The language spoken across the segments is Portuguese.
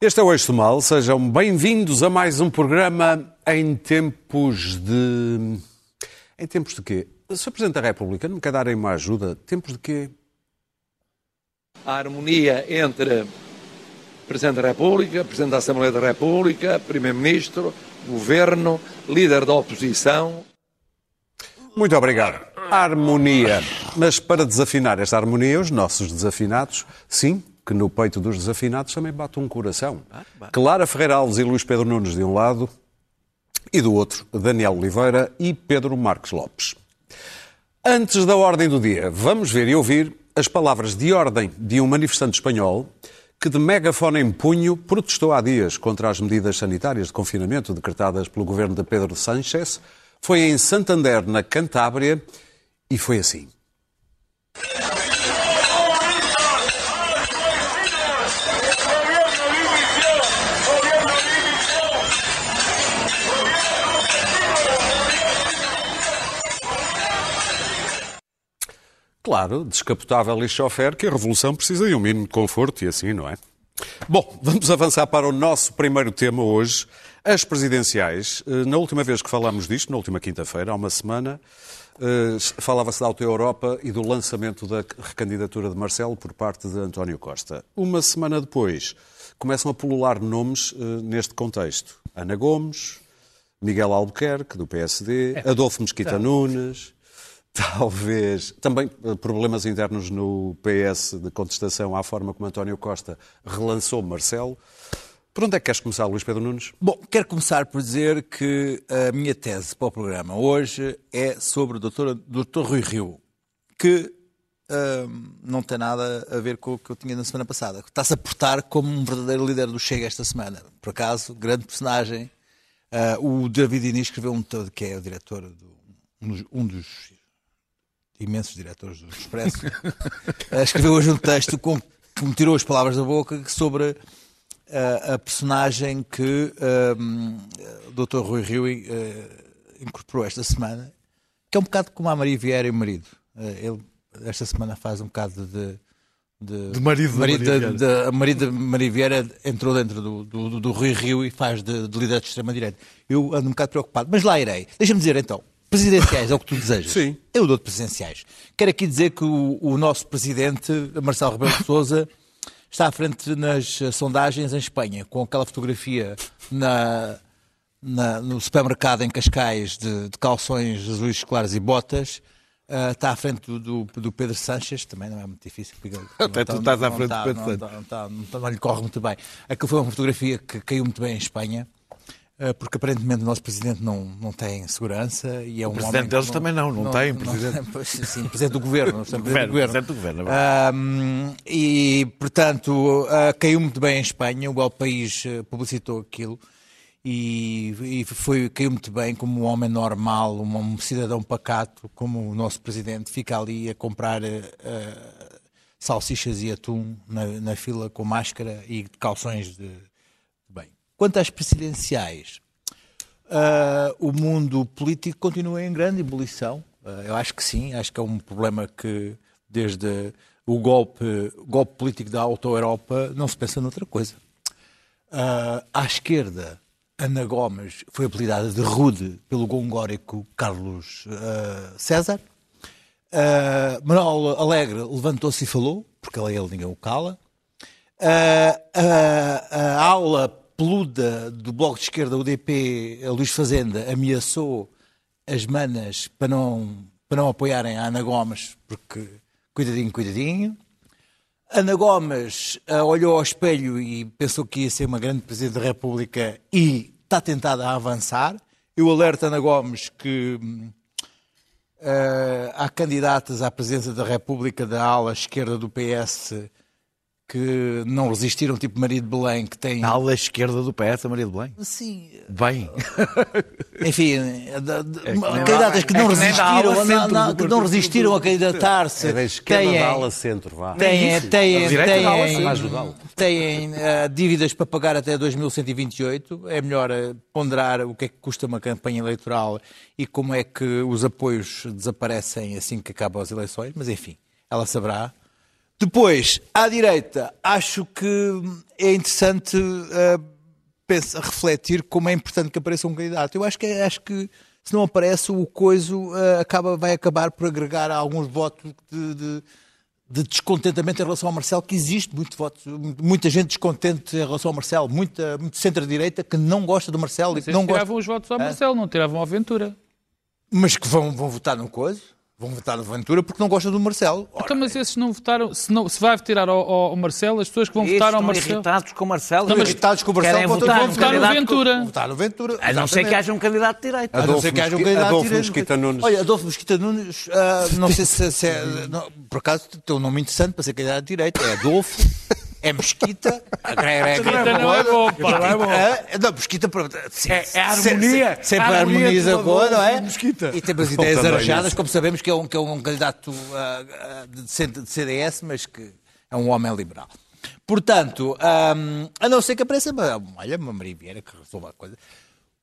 Este é o Eixo Mal, sejam bem-vindos a mais um programa em tempos de. Em tempos de quê? Sr. Presidente da República, não me quer darem uma ajuda? Tempos de quê? A harmonia entre Presidente da República, Presidente da Assembleia da República, Primeiro-Ministro, Governo, líder da oposição. Muito obrigado. Harmonia. Mas para desafinar esta harmonia, os nossos desafinados, sim, que no peito dos desafinados também bate um coração. Clara Ferreira Alves e Luís Pedro Nunes de um lado e do outro Daniel Oliveira e Pedro Marques Lopes. Antes da ordem do dia, vamos ver e ouvir as palavras de ordem de um manifestante espanhol que de megafone em punho protestou há dias contra as medidas sanitárias de confinamento decretadas pelo governo de Pedro Sánchez. Foi em Santander, na Cantábria, e foi assim. Claro, descapotável e chofer, que a revolução precisa de um mínimo de conforto e assim, não é? Bom, vamos avançar para o nosso primeiro tema hoje, as presidenciais. Eh, na última vez que falámos disto, na última quinta-feira, há uma semana, eh, falava-se da Auto Europa e do lançamento da recandidatura de Marcelo por parte de António Costa. Uma semana depois, começam a pulular nomes eh, neste contexto. Ana Gomes, Miguel Albuquerque, do PSD, Adolfo Mesquita Nunes, talvez também eh, problemas internos no PS de contestação à forma como António Costa relançou Marcelo. Por onde é que queres começar, Luís Pedro Nunes? Bom, quero começar por dizer que a minha tese para o programa hoje é sobre o Dr. Dr. Rui Rio, que hum, não tem nada a ver com o que eu tinha na semana passada. Está-se a portar como um verdadeiro líder do Chega esta semana. Por acaso, grande personagem. Uh, o David Inês escreveu um todo, que é o diretor, do, um, dos, um dos imensos diretores do Expresso, uh, escreveu hoje um texto com, que me tirou as palavras da boca sobre a, a personagem que um, o Dr. Rui Rio uh, incorporou esta semana, que é um bocado como a Maria Vieira e o marido. Uh, ele, esta semana, faz um bocado de. De, De marido da Maria Vieira. a marido Maria Vieira entrou dentro do, do, do, do Rui Rio e faz de, de líder de extrema-direita. Eu ando um bocado preocupado, mas lá irei. Deixa-me dizer então, presidenciais é o que tu desejas? Sim. Eu dou de presidenciais. Quero aqui dizer que o, o nosso presidente, Marcelo Rebelo de Sousa, está à frente nas sondagens em Espanha, com aquela fotografia na, na- no supermercado em Cascais de, de calções azuis claros e botas. eh, está à frente do, do- do Pedro Sanches, também não é muito difícil. porque Até tu está- estás à frente do está- Pedro não Sanches. não lhe corre muito bem. Aquilo foi uma fotografia que caiu muito bem em Espanha. Eh, Porque aparentemente o nosso presidente não, não tem segurança e é um presidente homem deles também não, não tem, presidente. Pois, sim, presidente do governo. não do governo. presidente do governo, é Ahm, e, portanto, ah, caiu muito bem em Espanha. O El País ah, publicitou aquilo e, e foi, caiu muito bem como um homem normal, um, um cidadão pacato, como o nosso presidente, fica ali a comprar ah, salsichas e atum na, na fila com máscara e calções de. Quanto às presidenciais, ah, o mundo político continua em grande ebulição. Ah, eu acho que sim, acho que é um problema que desde o golpe, golpe político da Auto-Europa não se pensa noutra coisa. Ah, à esquerda, Ana Gomes foi apelidada de rude pelo gongórico Carlos ah, César. Uh, Manuel Alegre levantou-se e falou, porque ele, ele ninguém o cala. Uh, a aula peluda do Bloco de Esquerda, o DP, a Luís Fazenda, ameaçou as manas para não, para não apoiarem a Ana Gomes, porque cuidadinho, cuidadinho. Ana Gomes ah, olhou ao espelho e pensou que ia ser uma grande Presidente da República e está tentada a avançar. Eu alerto Ana Gomes que ah, há candidatas à presidência da República da ala esquerda do PS que não resistiram, tipo Maria de Belém, que tem... Na ala esquerda do PS, a Maria de Belém. Sim, Bem. enfim, que nem candidatas que é não que resistiram, não, não, do que não resistiram a candidatar-se. É da esquerda têm- da ala centro, vá. têm, têm, ala têm, centro. Mais legal. têm eh, dívidas para pagar até 2128. É melhor eh, ponderar o que é que custa uma campanha eleitoral e como é que os apoios desaparecem assim que acabam as eleições, mas enfim, ela saberá. Depois, à direita, acho que é interessante uh, pensa, refletir como é importante que apareça um candidato. Eu acho que, acho que se não aparece, o coiso uh, acaba, vai acabar por agregar alguns votos de, de, de, descontentamento em relação ao Marcelo, que existe muito voto, muita gente descontente em relação ao Marcelo, muita, muito centro-direita que não gosta do Marcelo. Mas e que não tiravam gosta... os votos ao Marcelo, não tiravam a Aventura. Mas que vão, vão votar no coiso. Vão votar no Ventura porque não gostam do Marcelo. Ora, então, mas esses não votaram, se, não, se vai tirar ao, ao, Marcelo, as pessoas que vão votar ao Marcelo. irritados com o Marcelo. Estão irritados com o Marcelo. Querem votar, vão votar no Ventura. Votar no Ventura. A não ser que haja um candidato de direita. A não ser que haja um candidato Adolfo de direita. Mosquita Nunes. Olha, Adolfo Mosquita Nunes, uh, não sei se, se é. Não, por acaso tem um nome interessante para ser candidato de direita. É Adolfo. É Mesquita. Mesquita não é bom, pá. Não é bom. É, não, Mesquita. É, é a harmonia. Sempre a harmoniza boa, não é? Mesquita. E temos ideias isso. como sabemos que é um, que é um candidato uh, uh, de, CDS, mas que é um homem liberal. Portanto, a não ser que apareça olha, uma Maria Vieira que resolva a coisa.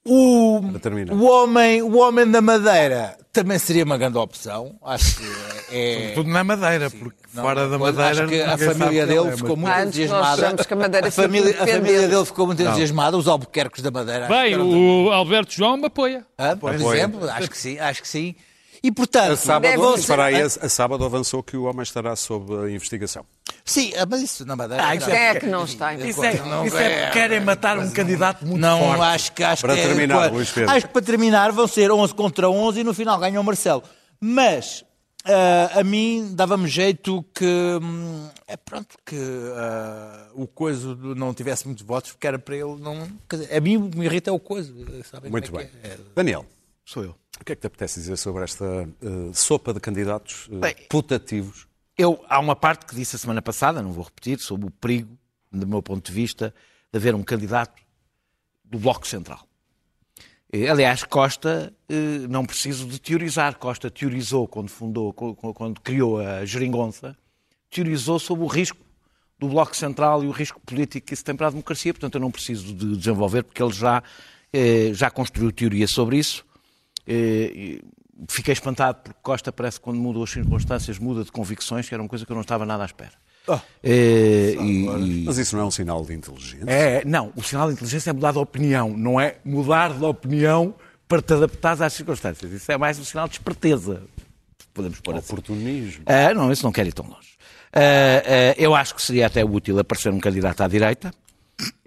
O, o, homem, o homem da Madeira também seria uma grande opção. Acho que é. Tudo na Madeira, porque Não, fora da Madeira. Acho que a família dele é, ficou muito Antes nós entusiasmada. que a Madeira a família, a família dele ficou muito entusiasmada. Os albuquerques da Madeira. Bem, o Alberto João me apoia. Hã? por Apoia. exemplo, acho que sim, acho que sim. E portanto, A sábado, Deve- espera aí, a, a sábado avançou que o homem estará sob a investigação. sim, ah, mas isso na Madeira. Ah, isso Quem é que não está? Isso é, Não isso é é- porque querem matar um candidato muito Não, forte. acho que acho Para que é- terminar, claro, Luís Pedro. Acho que para terminar vão ser 11 contra 11 e no final ganha o Marcelo. Mas ah, a mim dava-me jeito que hum, é pronto que ah, o coisa não tivesse muitos votos porque era para ele não. dizer, a mim o que me irrita é o coisa. sabem Muito como é bem. que é? Daniel, Sou eu. O que é que te apetece dizer sobre esta eh, sopa de candidatos eh, Bem, putativos? Eu, há uma parte que disse a semana passada, não vou repetir, sobre o perigo, do meu ponto de vista, de haver um candidato do Bloco Central. Eh, Aliás, Costa, não preciso de teorizar, Costa teorizou quando fundou, quando criou a Geringonça, teorizou sobre o risco do Bloco Central e o risco político que isso tem para a democracia, portanto eu não preciso de desenvolver, porque ele já, já construiu teoria sobre isso. Eh, Fiquei espantado porque Costa parece que quando muda as circunstâncias muda de convicções, que era uma coisa que eu não estava nada à espera. Eh, e- e- Mas isso não é um sinal de inteligência? é, não, o sinal de inteligência é mudar de opinião, não é mudar de opinião para te adaptares às circunstâncias. Isso é mais um sinal de esperteza, podemos pôr assim. Oportunismo. Ah, não, isso não quer ir tão longe. Ah, ah, eu acho que seria até útil aparecer um candidato à direita,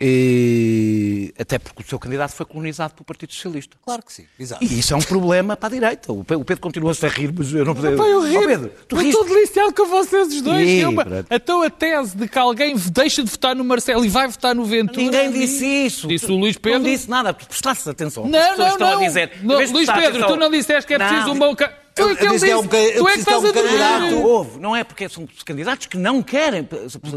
e- até porque o seu candidato foi colonizado pelo Partido Socialista. Claro que sim, exato. E isso é um problema para a direita. O Pe- o Pedro continua-se a rir, mas eu não podia. Eu Ó, ri. Pedro, tu eu estou deliciado com vocês os dois. É uma-. Então a tese de que alguém deixa de votar no Marcelo e vai votar no Ventura. Ninguém disse isso. Disse o Luís Pedro. Não disse nada, prestaste atenção. As Não, pessoas não, estão não. a dizer. Não, Luís Pedro, atenção- tu não disseste que é preciso Não. um bom. Tu é que eu ele disse é um eu Tu é que preciso estás de a um candidato. Houve, não é porque são candidatos que não querem,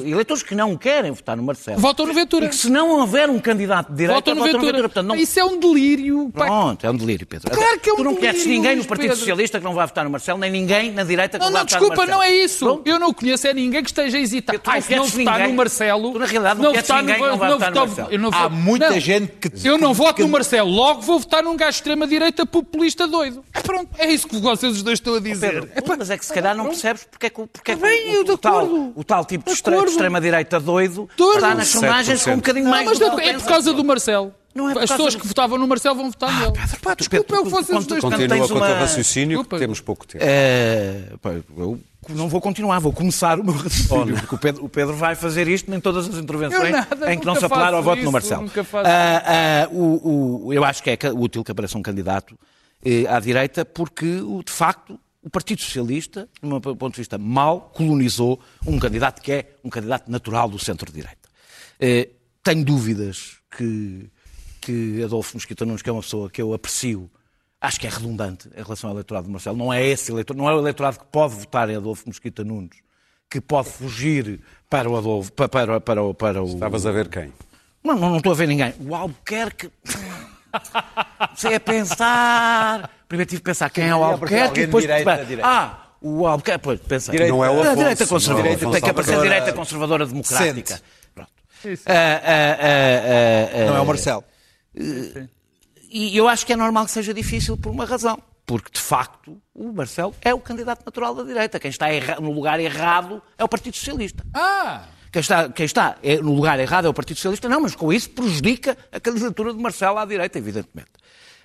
eleitores que não querem votar no Marcelo. Votam no Ventura. E que se não houver um candidato de direita, Votam no votam Ventura. Portanto, não... Isso é um delírio. pá. Pronto, é um delírio, Pedro. Claro que é um tu não delírio, conheces ninguém no Partido Pedro. Socialista que não vai votar no Marcelo, nem ninguém na direita que Não, não, vai não, votar desculpa, no Marcelo. não é isso. Pronto. Eu não conheço é ninguém que esteja a hesitar. Tu não Ai, se não votar ninguém. no Marcelo. Tu, na realidade, não conheces votar ninguém que não vai votar no Marcelo. não Há muita não. gente que. Eu não voto no Marcelo, logo vou votar num gajo de extrema-direita populista doido. É pronto, é isso que vocês os dois estão a dizer. Pedro, mas é que se calhar não percebes porque é que, o- porque é que bem, o, eu de o tal, o tal tipo de De de extrema-direita doido está nas sondagens com um bocadinho mais mas é tu por causa do Marcelo. Não é As pessoas do- que votavam no Marcelo vão votar nele. Pá, desculpa, é o que vocês os dois Continua com o teu uma- raciocínio, Desculpa. que temos pouco tempo. É, pá, eu não vou continuar, vou começar o meu raciocínio, porque o Pedro, o Pedro vai fazer isto em todas as intervenções Eu nada, em que não se apelar ao voto no isso, Marcelo. nunca faço Ah, ah, o- o- eu acho que é útil que apareça um candidato à direita, porque, de facto, o Partido Socialista, do meu ponto de vista, mal colonizou um candidato que é um candidato natural do centro-direita. Eh, tenho dúvidas que, que Adolfo Mosquita Nunes, que é uma pessoa que eu aprecio, acho que é redundante em relação ao eleitorado de Marcelo. Não é esse eleitor, não é o eleitorado que pode votar em Adolfo Mosquita Nunes, que pode fugir para o Adolfo, para, para, para, para o... Estavas a ver quem? Não, não, não estou a ver ninguém. O Albuquerque. Você é pensar. Primeiro tive que pensar quem é o é, Albuquerque e depois. de direita, direita. Ah, o Albuquerque. Pois, pensei. Direita. Não é o A Afonso. direita não é conservadora. Afonso Tem que aparecer a direita conservadora democrática. Sente. Pronto. Ah, ah, ah, ah, Não é ah, o Marcelo. E eu acho que é normal que seja difícil por uma razão. porque de facto o Marcelo é o candidato natural da direita. Quem está no lugar errado é o Partido Socialista. Ah! Quem está, quem está é- no lugar errado é o Partido Socialista, não, mas com isso prejudica a candidatura de Marcelo à direita, evidentemente.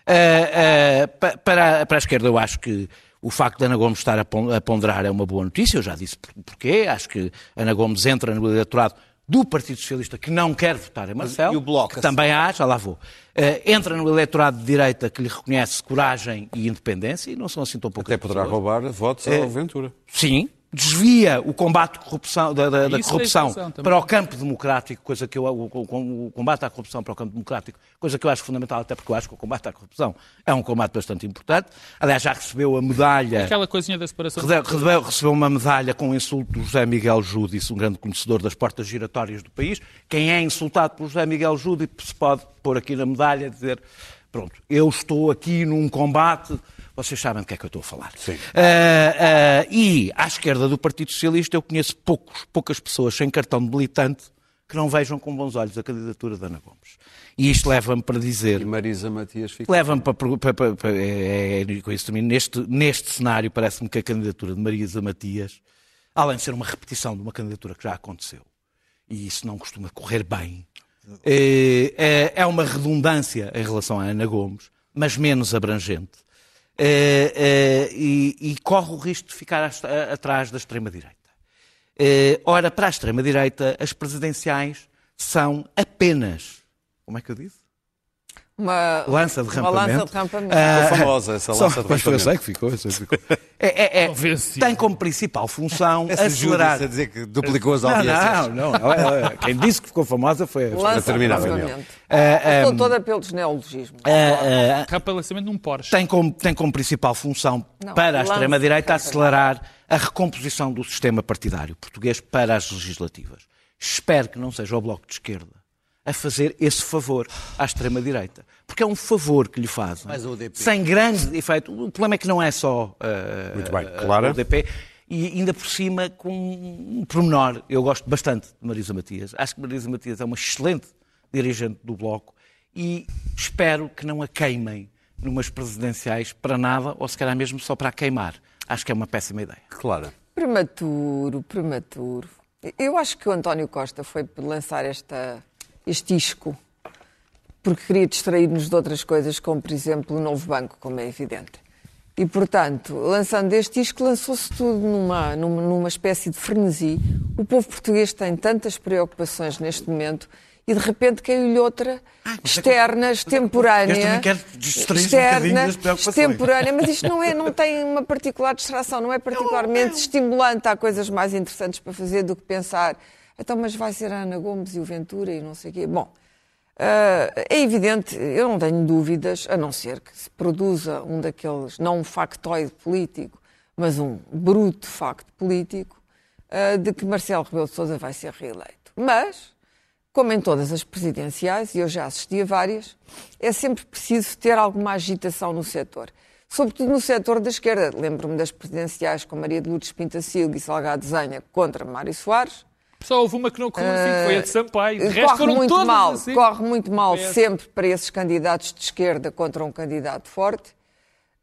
Ah, pa- para, para a esquerda, eu acho que o facto de Ana Gomes estar a pon- a ponderar é uma boa notícia, eu já disse por- porquê. Acho que Ana Gomes entra no eleitorado do Partido Socialista que não quer votar em Marcelo. e o Bloco, que também há, já lá vou. Ah, entra no eleitorado de direita que lhe reconhece coragem e independência, e não são assim tão poucas Até poderá pessoas. roubar votos É. ao Ventura. Sim, desvia o combate corrupção, da, da- da é corrupção para o campo democrático, coisa que eu, o, o- o combate à corrupção para o campo democrático, coisa que eu acho fundamental, até porque eu acho que o combate à corrupção é um combate bastante importante. Aliás, já recebeu a medalha. Aquela coisinha da separação. Recebeu, recebeu- recebeu uma medalha com o insulto do José Miguel Júdice, um grande conhecedor das portas giratórias do país. Quem é insultado pelo José Miguel Júdice se pode pôr aqui na medalha e dizer: pronto, eu estou aqui num combate. Vocês sabem do que é que eu estou a falar. Sim. Ah, ah, e à esquerda do Partido Socialista eu conheço poucos, poucas pessoas sem cartão de militante que não vejam com bons olhos a candidatura de Ana Gomes. E isto leva-me para dizer E Marisa Matias fica. Leva-me para, para, para, para- é, é, com isso termino. Neste, neste cenário, parece-me que a candidatura de Marisa Matias, além de ser uma repetição de uma candidatura que já aconteceu, e isso não costuma correr bem, é, é- uma redundância em relação à Ana Gomes, mas menos abrangente, e, e corre o risco de ficar atrás da extrema-direita. Eh, ora, para a extrema-direita, as presidenciais são apenas. Como é que eu disse? Uma Lança de Uma lança rampamento. de rampamento. Ah, Ficou famosa essa só- lança de Pois foi, eu rampamento. sei que ficou, eu sei que ficou. É, é, é, Convencido. tem como principal função Essa acelerar. A dizer que duplicou as Não, audiências. não, não. Ela- Quem disse que ficou famosa foi a lança de rampamento. Ah, Estou toda pelos neologismos. ah, Rapa lançamento num Porsche. tem como, tem como principal função Não, para a extrema-direita acelerar a recomposição do sistema partidário português para as legislativas. Espero que não seja o Bloco de Esquerda a fazer esse favor à extrema-direita. Porque é um favor que lhe fazem. Mas o UDP. Sem grande efeito. O problema é que não é só ah, Muito bem, ah, Clara? o UDP. E ainda por cima com um pormenor. Eu gosto bastante de Marisa Matias. Acho que Marisa Matias é uma excelente dirigente do Bloco e espero que não a queimem numas presidenciais para nada ou se calhar mesmo só para a queimar. Acho que é uma péssima ideia. Clara. Prematuro, prematuro. Eu acho que o António Costa foi lançar esta, este isco porque queria distrair-nos de outras coisas, como, por exemplo, o novo banco, como é evidente. E, portanto, lançando este isco, lançou-se tudo numa, numa, numa espécie de frenesi. O povo português tem tantas preocupações neste momento e, de repente, caiu-lhe outra externa, extemporânea. distrair-se um extemporânea, mas isto não, é, não tem uma particular distração, não é particularmente estimulante. Há coisas mais interessantes para fazer do que pensar. Então, mas vai ser a Ana Gomes e o Ventura e não sei o quê. Bom, ah, é evidente, eu não tenho dúvidas, a não ser que se produza um daqueles, não um factoide político, mas um bruto facto político, ah, de que Marcelo Rebelo de Sousa vai ser reeleito. Mas, como em todas as presidenciais, e eu já assisti a várias, é sempre preciso ter alguma agitação no setor. Sobretudo no setor da esquerda. Lembro-me das presidenciais com Maria de Lourdes Pintacilgo e Salgado Zenha contra Mário Soares. Só houve uma que não correu assim, foi a de Sampaio. De resto corre muito mal, assim. corre muito mal sempre para esses candidatos de esquerda contra um candidato forte.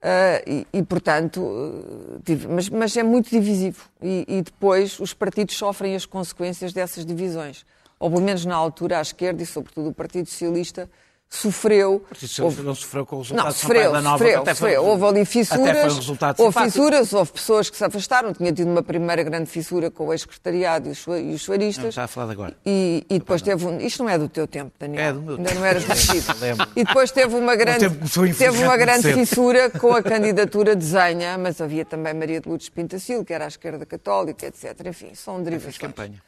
Ah, e, e, portanto, eh, div- mas, mas é muito divisivo. E, e depois os partidos sofrem as consequências dessas divisões. Ou pelo menos na altura, a esquerda e, sobretudo, o Partido Socialista sofreu. Partido Socialista não sofreu com o resultado Não, sofreu, da Nova, sofreu, até foi- sofreu. Houve ali foi fissuras, houve fissuras, houve pessoas que se afastaram, tinha tido uma primeira grande fissura com o ex-secretariado e os, Não, suaristas. está a falar agora. E, e depois teve um. Isto não é do teu tempo, Daniel. É do meu Ainda tempo. não eras nascido. E depois teve uma grande, teve uma grande fissura com a candidatura de Zenha, mas havia também Maria de Lourdes Pintacil, que era à esquerda católica, etc. Enfim, são derivações. campanha.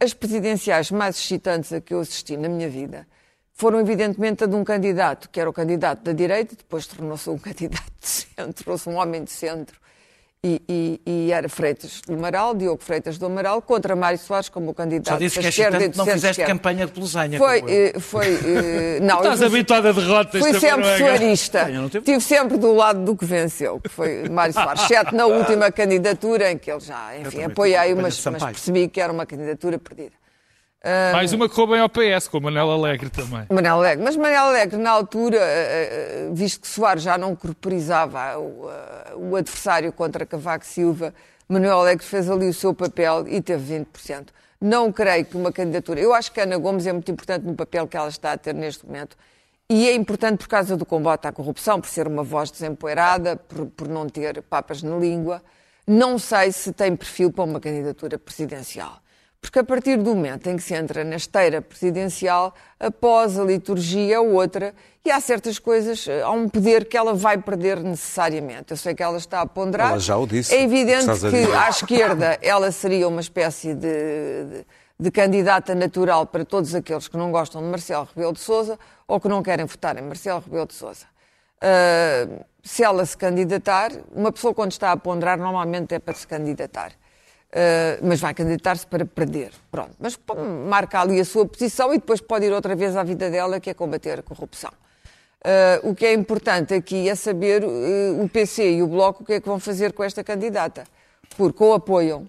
As presidenciais mais excitantes a que eu assisti na minha vida foram, evidentemente, a de um candidato, que era o candidato da direita, depois tornou-se um candidato de centro, tornou-se um homem de centro, e, e- e era Freitas do Amaral, Diogo Freitas do Amaral, contra Mário Soares como candidato Só disse que esquerda não fizeste centro-esquerda. campanha de Pelusanha. Foi, eh, foi, eh, não, Estás habituado a derrotas Fui sempre tive- Estive sempre do lado do que venceu, que foi Mário Soares. Exceto na última candidatura, em que ele já, enfim, apoiei, mas, mas percebi que era uma candidatura perdida. Mais uma que roubem ao PS, com o Manel Alegre também. Manel Alegre. Mas Manel Alegre, na altura, eh, eh, visto que Soares já não corporizava o, adversário contra Cavaco Silva, Manuel Alegre fez ali o seu papel e teve 20%. Não creio que uma candidatura. Eu acho que a Ana Gomes é muito importante no papel que ela está a ter neste momento. E é importante por causa do combate à corrupção, por ser uma voz desempoeirada, por, por não ter papas na língua. Não sei se tem perfil para uma candidatura presidencial. Porque a partir do momento em que se entra na esteira presidencial, após a liturgia é outra, e há certas coisas, há um poder que ela vai perder necessariamente. Eu sei que ela está a ponderar. Ela já o disse, É evidente que à esquerda ela seria uma espécie de, de, de candidata natural para todos aqueles que não gostam de Marcelo Rebelo de Sousa ou que não querem votar em Marcelo Rebelo de Sousa. Uh, se ela se candidatar, uma pessoa quando está a ponderar normalmente é para se candidatar. Uh, mas vai candidatar-se para perder. Pronto. Mas pô, marca ali a sua posição e depois pode ir outra vez à vida dela, que é combater a corrupção. Uh, o que é importante aqui é saber uh, o PC e o Bloco o que é que vão fazer com esta candidata. Porque ou apoiam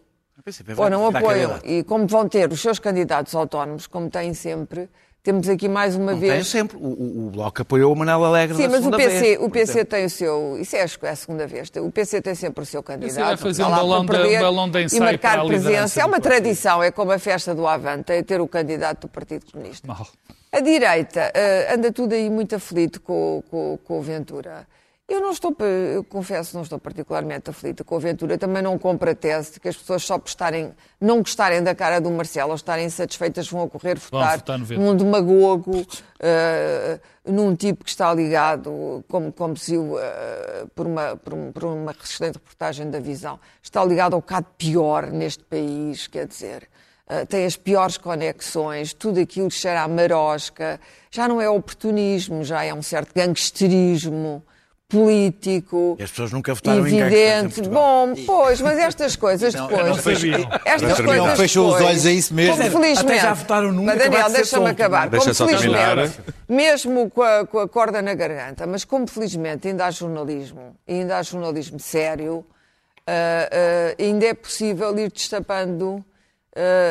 ou não apoiam. E como vão ter os seus candidatos autónomos, como têm sempre, temos aqui mais uma Não vez. tem sempre. O, o- o Bloco apoiou o Manel Alegre Sim, mas o PC, vez, o PC tem o seu. Isso é, acho que é a segunda vez. O PC tem sempre o seu candidato. vai fazer um balão para de- perder balão de E ensaio para marcar presença. É uma tradição, é como a festa do Avante, é ter o candidato do Partido Comunista. Mal. A direita eh, anda tudo aí muito aflito com, com, com o Ventura. Eu não estou, eu confesso, não estou particularmente aflita com o Ventura. Também não compro a tese de que as pessoas só por estarem, não gostarem da cara do Marcelo ou estarem insatisfeitas vão ocorrer votar, votar num demagogo, eh, num tipo que está ligado, como, como se viu eh, por, uma, por, um- por uma excelente reportagem da Visão, está ligado ao bocado pior neste país, quer dizer. Uh, tem as piores conexões, tudo aquilo cheira a marosca, já não é oportunismo, já é um certo gangsterismo político. E as pessoas nunca votaram em em Evidente. Portugal. Bom, pois, mas estas coisas depois. não sabiam. Estas Não coisas fecham os olhos a isso mesmo. Como felizmente. Até já votaram num Mas acaba Daniel, deixa-me acabar. Deixa como felizmente, mesmo com a, com a corda na garganta, mas como felizmente ainda há jornalismo, ainda há jornalismo sério, ah, ah, ainda é possível ir destapando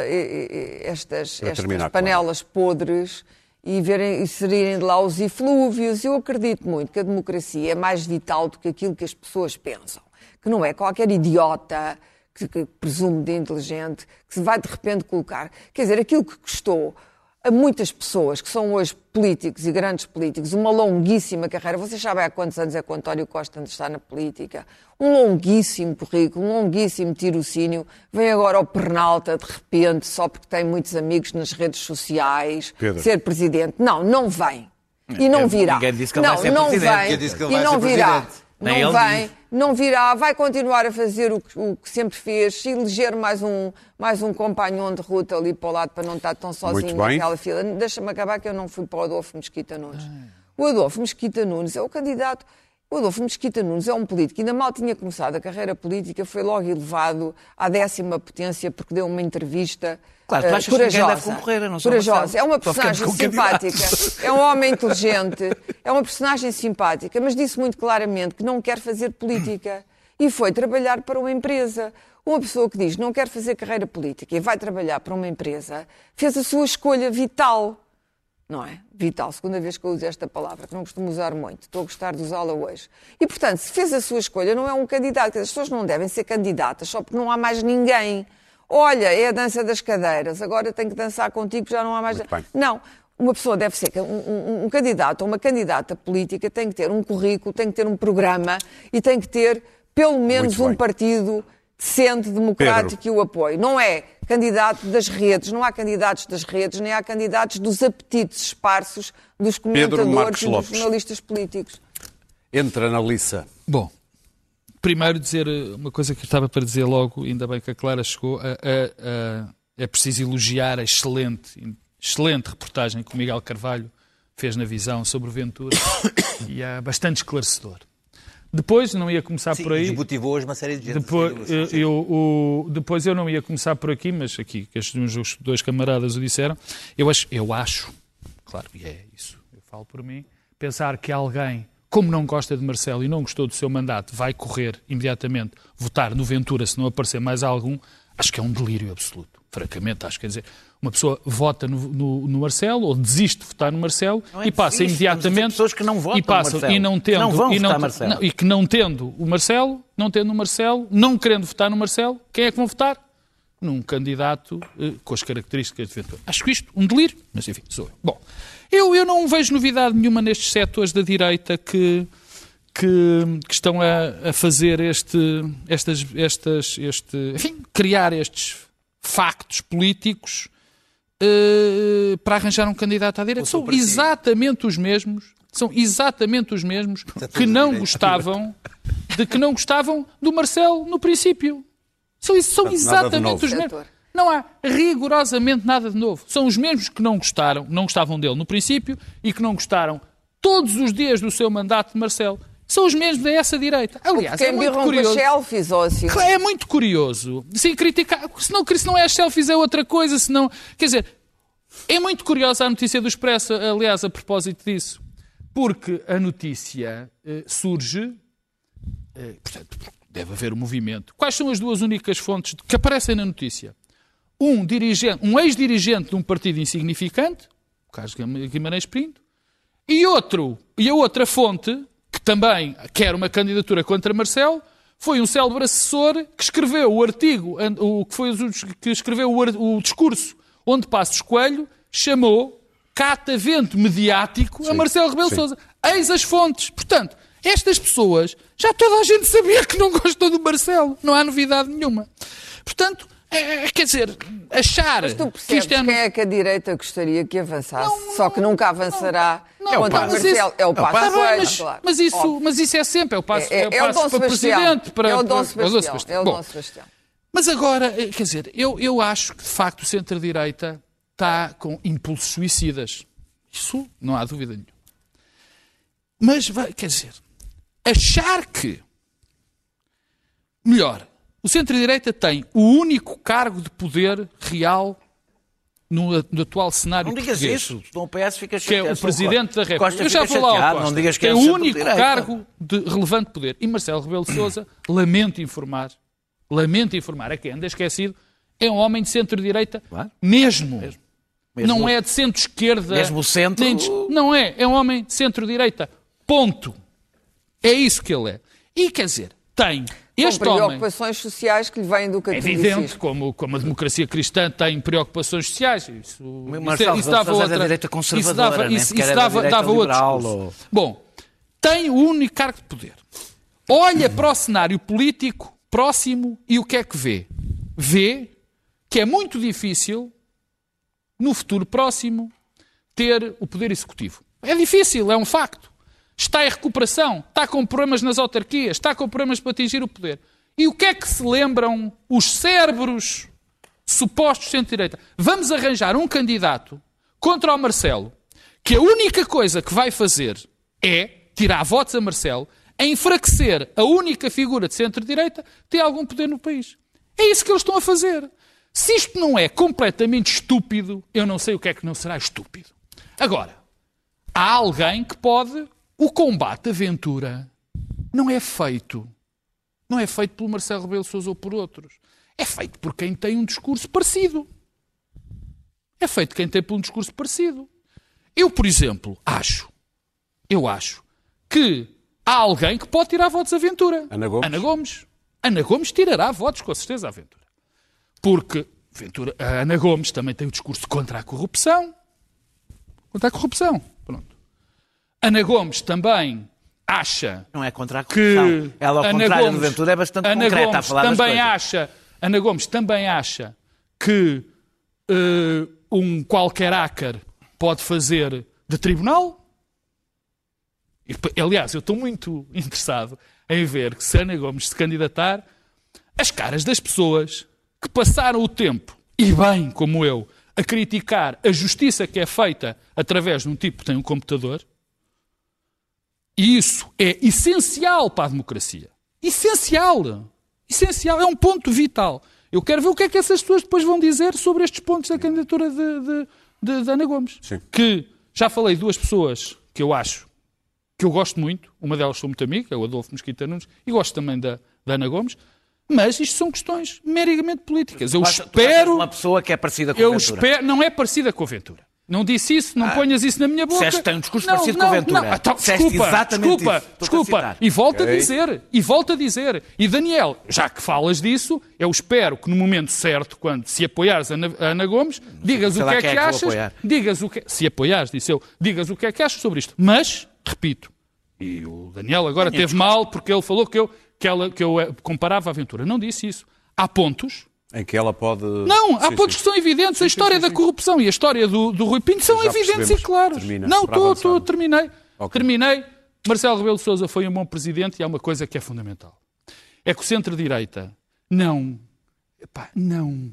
e- estas, estas terminar, panelas podres e verem e saírem de lá os eflúvios. Eu acredito muito que a democracia é mais vital do que aquilo que as pessoas pensam. Que não é qualquer idiota que, que presume de inteligente que se vai de repente colocar. Quer dizer, aquilo que custou a muitas pessoas que são hoje políticos e grandes políticos uma longuíssima carreira. Vocês sabem há quantos anos é que o António Costa está na política? Um longuíssimo currículo, um longuíssimo tirocínio. Vem agora ao Pernalta, de repente, só porque tem muitos amigos nas redes sociais, Pedro. ser presidente. Não, não vem. E não virá. Ninguém disse que ele não, vai ser não presidente. vem. Ninguém disse que ele e vai não ser virá. presidente. Não ele vem, disse. não virá, vai continuar a fazer o que, o que sempre fez, se eleger mais um, mais um companhão de ruta ali para o lado para não estar tão sozinho naquela fila. Deixa-me acabar que eu não fui para o Adolfo Mesquita Nunes. O Adolfo Mesquita Nunes é o candidato. O Adolfo Mesquita Nunes é um político que ainda mal tinha começado a carreira política, foi logo elevado à décima potência porque deu uma entrevista. Claro, tu eh, achas que ninguém corajosa. deve concorrer, a não corajosa. É uma personagem simpática, é um homem inteligente, é uma personagem simpática, mas disse muito claramente que não quer fazer política e foi trabalhar para uma empresa. Uma pessoa que diz não quer fazer carreira política e vai trabalhar para uma empresa fez a sua escolha vital. Não é? Vital, segunda vez que eu uso esta palavra, que não costumo usar muito, estou a gostar de usá-la hoje. E, portanto, se fez a sua escolha, não é um candidato. As pessoas não devem ser candidatas só porque não há mais ninguém. Olha, é a dança das cadeiras, agora tenho que dançar contigo, já não há mais. Não. Uma pessoa deve ser um, um- um candidato ou uma candidata política tem que ter um currículo, tem que ter um programa e tem que ter pelo menos um partido decente, democrático Pedro. que o apoie. Não é candidato das redes, não há candidatos das redes, nem há candidatos dos apetites esparsos dos comentadores e dos jornalistas políticos. Entra na liça. Bom, primeiro dizer eh, uma coisa que eu estava para dizer logo, ainda bem que a Clara chegou. a- a- a- é preciso elogiar a excelente, excelente reportagem que o Miguel Carvalho fez na visão sobre o Ventura e é bastante esclarecedor. Depois, não ia começar Sim, por aí. desmotivou hoje uma série de gente. Depois eu, sim. eu- o- depois eu não ia começar por aqui, mas aqui que estes dois camaradas o disseram. Eu acho, eu acho, claro, e é isso, eu falo por mim, pensar que alguém, como não gosta de Marcelo e não gostou do seu mandato, vai correr imediatamente votar no Ventura se não aparecer mais algum, acho que é um delírio absoluto. francamente, acho que quer dizer, uma pessoa vota no, no, no Marcelo ou desiste de votar no Marcelo é e passa desiste, imediatamente pessoas que não votam e passa no Marcelo, e não que tendo não vão e, não, votar Marcelo. não, e que não tendo o Marcelo, não tendo o Marcelo, não querendo votar no Marcelo, quem é que vão votar? Num candidato eh, com as características de Ventura. Acho isto um delírio, mas enfim, sou eu. Bom, eu, eu não vejo novidade nenhuma nestes setores da direita que, que, que estão a, a fazer este, estas, estas, este, enfim, criar estes factos políticos eh, para arranjar um candidato à direita. São exatamente os mesmos, são exatamente os mesmos que não gostavam de que não gostavam do Marcelo no princípio. São, são exatamente os mesmos. Não há rigorosamente nada de novo. São os mesmos que não gostaram, não gostavam dele no princípio e que não gostaram todos os dias do seu mandato de Marcelo. São os mesmos dessa direita. Aliás, é Quem muito curioso. selfies ou assim. É muito curioso. Sim, criticar. Se não, se não é as selfies, é outra coisa. Se não, quer dizer, é muito curiosa a notícia do Expresso, aliás, a propósito disso. Porque a notícia eh, surge. eh, portanto, deve haver um movimento. Quais são as duas únicas fontes que aparecem na notícia? Um, dirigente, um ex-dirigente de um partido insignificante, o Carlos Guimarães Pinto, e outro, e a outra fonte, que também quer uma candidatura contra Marcelo, foi um célebre assessor que escreveu o artigo, o, que, foi, que escreveu o, o discurso onde Passos Coelho chamou catavento mediático a Marcelo Rebelo sim. Sousa. Eis as fontes. Portanto, estas pessoas, já toda a gente sabia que não gostou do Marcelo. Não há novidade nenhuma. Portanto, é- é- quer dizer, achar Mas tu que isto é... quem é que a direita gostaria que avançasse, só que nunca avançará Não, contra o mas Marcelo. isso- É o Tá Passo bem, Coelho, mas, claro. mas isso, Óbvio. mas isso é sempre, é o passo, É, é, é, o é o passo para Sebastião. presidente. Para, é o Dom para- para- Sebastião. É o Bom, Dom Sebastião. Mas agora, eh, quer dizer, eu, eu acho que de facto o centro-direita está com impulsos suicidas. Isso não há dúvida nenhuma. Mas, vai- quer dizer, achar que. Melhor, o centro-direita tem o único cargo de poder real no, no atual cenário Não digas português isso, senão o PS fica que é chateado. o Presidente da República. Costa Eu já vou lá ao chateado, Costa. Não digas que Tem é o único cargo de relevante poder. E Marcelo Rebelo de Sousa, lamento informar, lamento informar a quem anda esquecido, é um homem de centro-direita Claro. mesmo. Mesmo. Não é de centro-esquerda. Mesmo o centro- nem de- Não é. É um homem de centro-direita. Ponto. É isso que ele é. E quer dizer, tem Com este homem. preocupações sociais que lhe vêm do É catolicismo. evidente, como, como a democracia cristã tem preocupações sociais. Isso, Marcelo isso, Rebelo de dava é outra, direita conservadora, isso dava, nem isso, isso é da dava, dava liberal, ou- Bom, tem o único cargo de poder. Olha para o cenário político próximo e o que é que vê? Vê que é muito difícil, no futuro próximo, ter o poder executivo. É difícil, é um facto. Está em recuperação, está com problemas nas autarquias, está com problemas para atingir o poder. E o que é que se lembram os cérebros supostos centro-direita? Vamos arranjar um candidato contra o Marcelo que a única coisa que vai fazer é tirar votos a Marcelo, a enfraquecer a única figura de centro-direita que tem algum poder no país. É isso que eles estão a fazer. Se isto não é completamente estúpido, eu não sei o que é que não será estúpido. Agora, há alguém que pode. O combate à aventura não é feito. Não é feito pelo Marcelo Rebelo Sousa ou por outros. É feito por quem tem um discurso parecido. É feito quem tem por um discurso parecido. Eu, por exemplo, acho, eu acho que há alguém que pode tirar votos à aventura. Ana Gomes? Ana Gomes. Ana Gomes tirará votos, com certeza, à aventura. Porque Ventura, a Ana Gomes também tem o discurso contra a corrupção. Contra a corrupção. Ana Gomes também acha Não é contra a que. Ela, ao Ana contrário Gomes, do Ventura, é bastante Ana concreta a Gomes falar das também acha, Ana Gomes também acha que eh, um qualquer hacker pode fazer de tribunal. Aliás, eu estou muito interessado em ver que se Ana Gomes se candidatar, as caras das pessoas que passaram o tempo, e bem como eu, a criticar a justiça que é feita através de um tipo que tem um computador, isso é essencial para a democracia. Essencial. Essencial. É um ponto vital. Eu quero ver o que é que essas pessoas depois vão dizer sobre estes pontos da candidatura de, de, de- de Ana Gomes. Sim. Que já falei de duas pessoas que eu acho que eu gosto muito. Uma delas sou muito amigo, é o Adolfo Mosquita Nunes, e gosto também da, da Ana Gomes. Mas isto são questões meramente políticas. Eu Tu espero. uma pessoa que é parecida com Eu o Ventura. espero. Não é parecida com a Ventura. Não disse isso, não ponhas isso na minha boca. disseste que tem um discurso não, parecido não, com o Ventura. Não. Então, desculpa, exatamente desculpa, isso. Desculpa. E volto Ok. a dizer, e volto a dizer. E Daniel, já que falas disso, eu espero que no momento certo, quando se apoiares a Ana, a Ana Gomes, digas o que é é que achas. Digas o que se apoiares, disse eu, digas o que é que achas sobre isto. Mas, repito, e o Daniel agora teve mal porque ele falou que eu, que ela, que eu eh, comparava a aventura. Não disse isso. Há pontos Em que ela pode. não, há Sim, pontos sim. que são evidentes. a história da corrupção e a história do, do Rui Pinto são Já evidentes e claras. Termina, não, estou, terminei. Ok. Terminei. Marcelo Rebelo de Sousa foi um bom presidente e há uma coisa que é fundamental. É que o centro-direita não, epá, não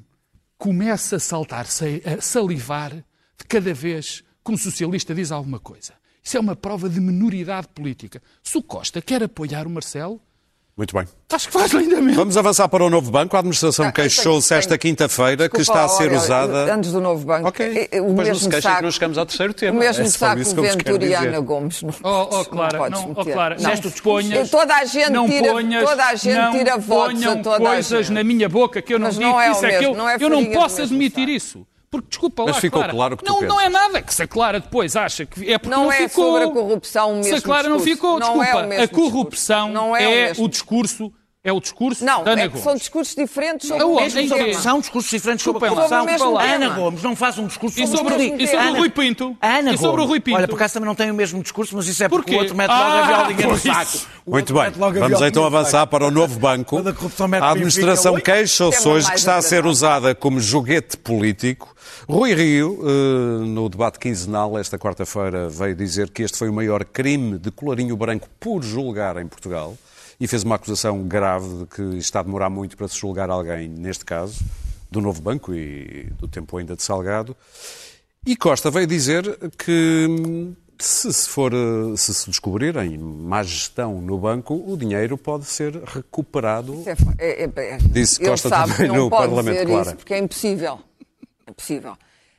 começa a saltar, a salivar de cada vez que um socialista diz alguma coisa. Isso é uma prova de menoridade política. Se o Costa quer apoiar o Marcelo, Muito bem. acho que faz lindamente. Vamos avançar para o novo banco. A administração Ah, queixou-se esta quinta-feira que está a ser olha, usada. Antes do novo banco. Ok. eh, eh, O Depois não se mesmo queixem saco, que não chegamos ao terceiro tema. O mesmo É saco Ventura e. Ana Gomes. Não, Oh, oh, podes- Clara, podes não, oh. Clara, Não. não tu ponhas, Toda a gente não tira, ponhas, toda a gente não tira votos a toda a coisas gente. na minha boca que eu não Mas digo, não é isso é que eu, mesmo, não é eu não posso mesmo admitir isso. Porque, desculpa Mas lá, ficou Clara, claro que tu não, não é nada que se a Clara depois acha que é porque Não não, é ficou. sobre a corrupção o Se a mesmo Clara não discurso. ficou, Não é desculpa, o mesmo a corrupção discurso. Não é o é mesmo o discurso, é o discurso Não, da Ana é que Gomes. são discursos diferentes sobre o mesmo Em tema. São discursos diferentes sobre a corrupção. Sobre o mesmo A Ana. Gomes não faz um discurso E sobre, o- mesmo e sobre o Rui Pinto? A Ana e sobre o. Rui Pinto? Olha, por acaso também não tem o mesmo discurso, mas isso é porque Porquê? o outro mete logo a Ah, violinha no saco. Muito bem, a vamos então avançar para o novo banco. A A administração queixa-se hoje que está a ser usada como joguete político. Rui Rio, eh, no debate quinzenal esta quarta-feira, veio dizer que este foi o maior crime de colarinho branco por julgar em Portugal e fez uma acusação grave de que está a demorar muito para se julgar alguém, neste caso, do novo banco e do tempo ainda de Salgado. E Costa veio dizer que se se for se se descobrirem má gestão no banco, o dinheiro pode ser recuperado. Isso é- é- é- é- Disse Costa também no Parlamento, dizer Clara. isso porque é impossível. É possível.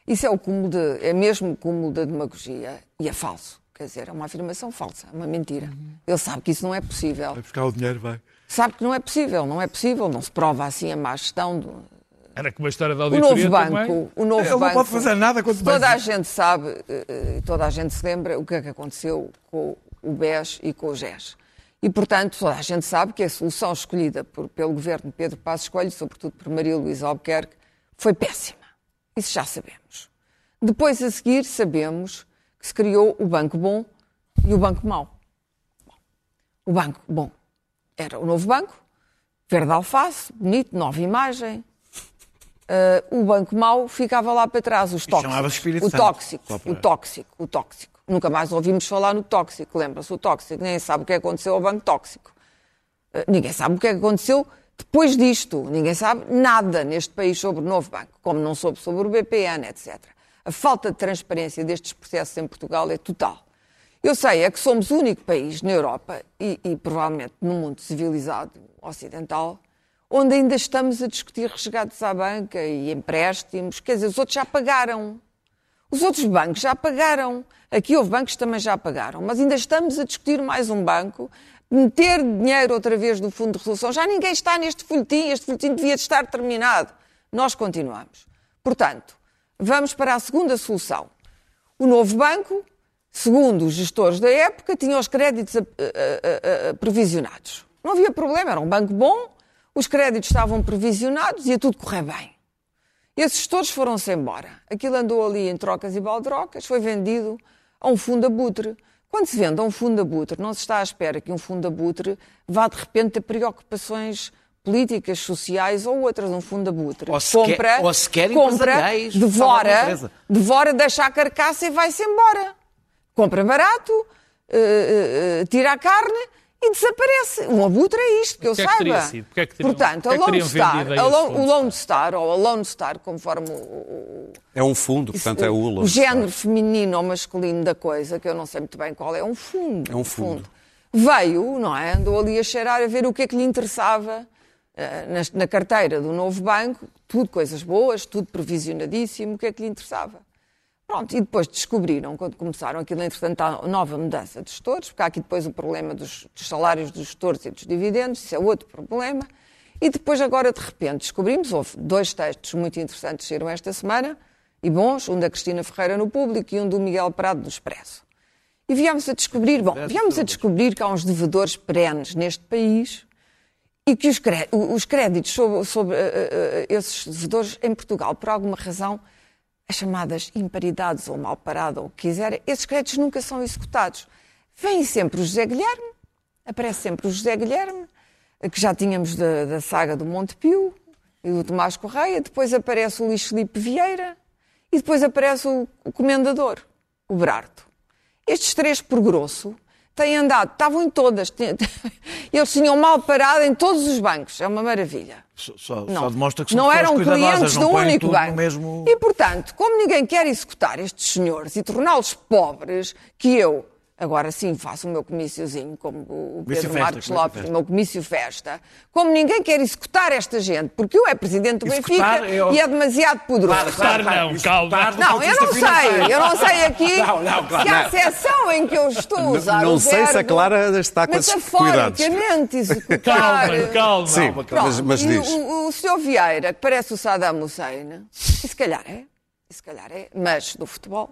Isso é o cúmulo de, é mesmo o cúmulo da demagogia e é falso. Quer dizer, é uma afirmação falsa, é uma mentira. Ele sabe que isso não é possível. Vai buscar o dinheiro, vai. Sabe que não é possível, não é possível, não se prova assim a má gestão. Do... Era como a história da O auditoria novo banco, também. o novo Ele não banco, pode fazer nada quanto mais- Toda a gente sabe, eh, toda a gente se lembra o que é que aconteceu com o BES e com o GES. E, portanto, toda a gente sabe que a solução escolhida por- pelo governo de Pedro Passos Coelho, sobretudo por Maria Luísa Albuquerque, foi péssima. Isso já sabemos. Depois, a seguir, sabemos que se criou o Banco Bom e o Banco Mau. O Banco Bom era o novo banco, verde alface, bonito, nova imagem. Ah, o Banco Mau ficava lá para trás, os tóxicos. o tóxico, para- o tóxico, o tóxico. Nunca mais ouvimos falar no tóxico, lembra-se? O tóxico, ninguém sabe o que aconteceu ao Banco Tóxico. Uh, Ninguém sabe o que aconteceu depois disto. Ninguém sabe nada neste país sobre o novo banco, como não soube sobre o BPN, etc. A falta de transparência destes processos em Portugal é total. Eu sei, é que somos o único país na Europa e, e provavelmente no mundo civilizado ocidental onde ainda estamos a discutir resgates à banca e empréstimos. Quer dizer, os outros já pagaram. Os outros bancos já pagaram. Aqui houve bancos que também já pagaram. Mas ainda estamos a discutir mais um banco, meter dinheiro outra vez do Fundo de Resolução. Já ninguém está neste folhetim. Este folhetim devia de estar terminado. Nós continuamos. Portanto, vamos para a segunda solução. O novo banco, segundo os gestores da época, tinha os créditos a- a- a- provisionados. Não havia problema, era um banco bom, os créditos estavam provisionados, ia tudo correr bem. Esses gestores foram-se embora. Aquilo andou ali em trocas e baldrocas, foi vendido a um fundo abutre. Quando se vende a um fundo abutre, não se está à espera que um fundo abutre vá de repente ter preocupações políticas, sociais ou outras. Um fundo abutre Ou sequer- compra, ou sequer compra empresariais, salvar uma devora, devora, deixa a carcaça e vai-se embora. Compra barato, eh, eh, tira a carne e desaparece. Um abutre é isto, que eu é saiba. é que teriam- Portanto, é a Lone Star, a Lone- Lone o Lone Star, ou a Lone Star, conforme o, o- É um fundo, portanto é o ULA. o género feminino ou masculino da coisa, que eu não sei muito bem qual é, é um fundo. É um fundo. Veio, não é? Andou ali a cheirar a ver o que é que lhe interessava na, na carteira do novo banco, tudo coisas boas, tudo provisionadíssimo, o que é que lhe interessava. Pronto, e depois descobriram, quando começaram aquilo, entretanto, a nova mudança de gestores, porque há aqui depois o problema dos, dos salários dos gestores e dos dividendos, isso é outro problema, E depois, agora, de repente, descobrimos, houve dois textos muito interessantes que saíram esta semana, e bons, um da Cristina Ferreira no Público e um do Miguel Prado no Expresso. E viemos a descobrir, bom, viemos a descobrir que há uns devedores perenes neste país e que os, os créditos sobre, sobre, eh, esses devedores em Portugal, por alguma razão, as chamadas imparidades ou mal parado ou o que quiser, esses créditos nunca são executados. Vem sempre o José Guilherme, aparece sempre o José Guilherme, que já tínhamos da, da saga do Montepio e do Tomás Correia, depois aparece o Luís Filipe Vieira e depois aparece o, o Comendador, o Berardo. Estes três, por grosso, têm andado, estavam em todas, eles tinham mal parado em todos os bancos, é uma maravilha. Só, só- Não, só demonstra que são não eram clientes não do único banco. mesmo... E, portanto, como ninguém quer executar estes senhores e torná-los pobres, que eu, agora sim, faço o meu comíciozinho, como o Comício Pedro festa, Marcos comício Lopes, festa. o meu comício festa, como ninguém quer executar esta gente, porque eu é presidente do Executar Benfica o- e é demasiado poderoso. Claro, não, calma. Não, eu não sei, eu não sei aqui Não, não, claro. se a seção em que eu estou a usar não o sei se a verbo Clara está com esses cuidados. metaforicamente executar... Calma, calma. Sim, Pronto, mas, mas diz. O, o Sr. Vieira, que parece o Saddam Hussein, e se calhar é, e se calhar é, mas do futebol,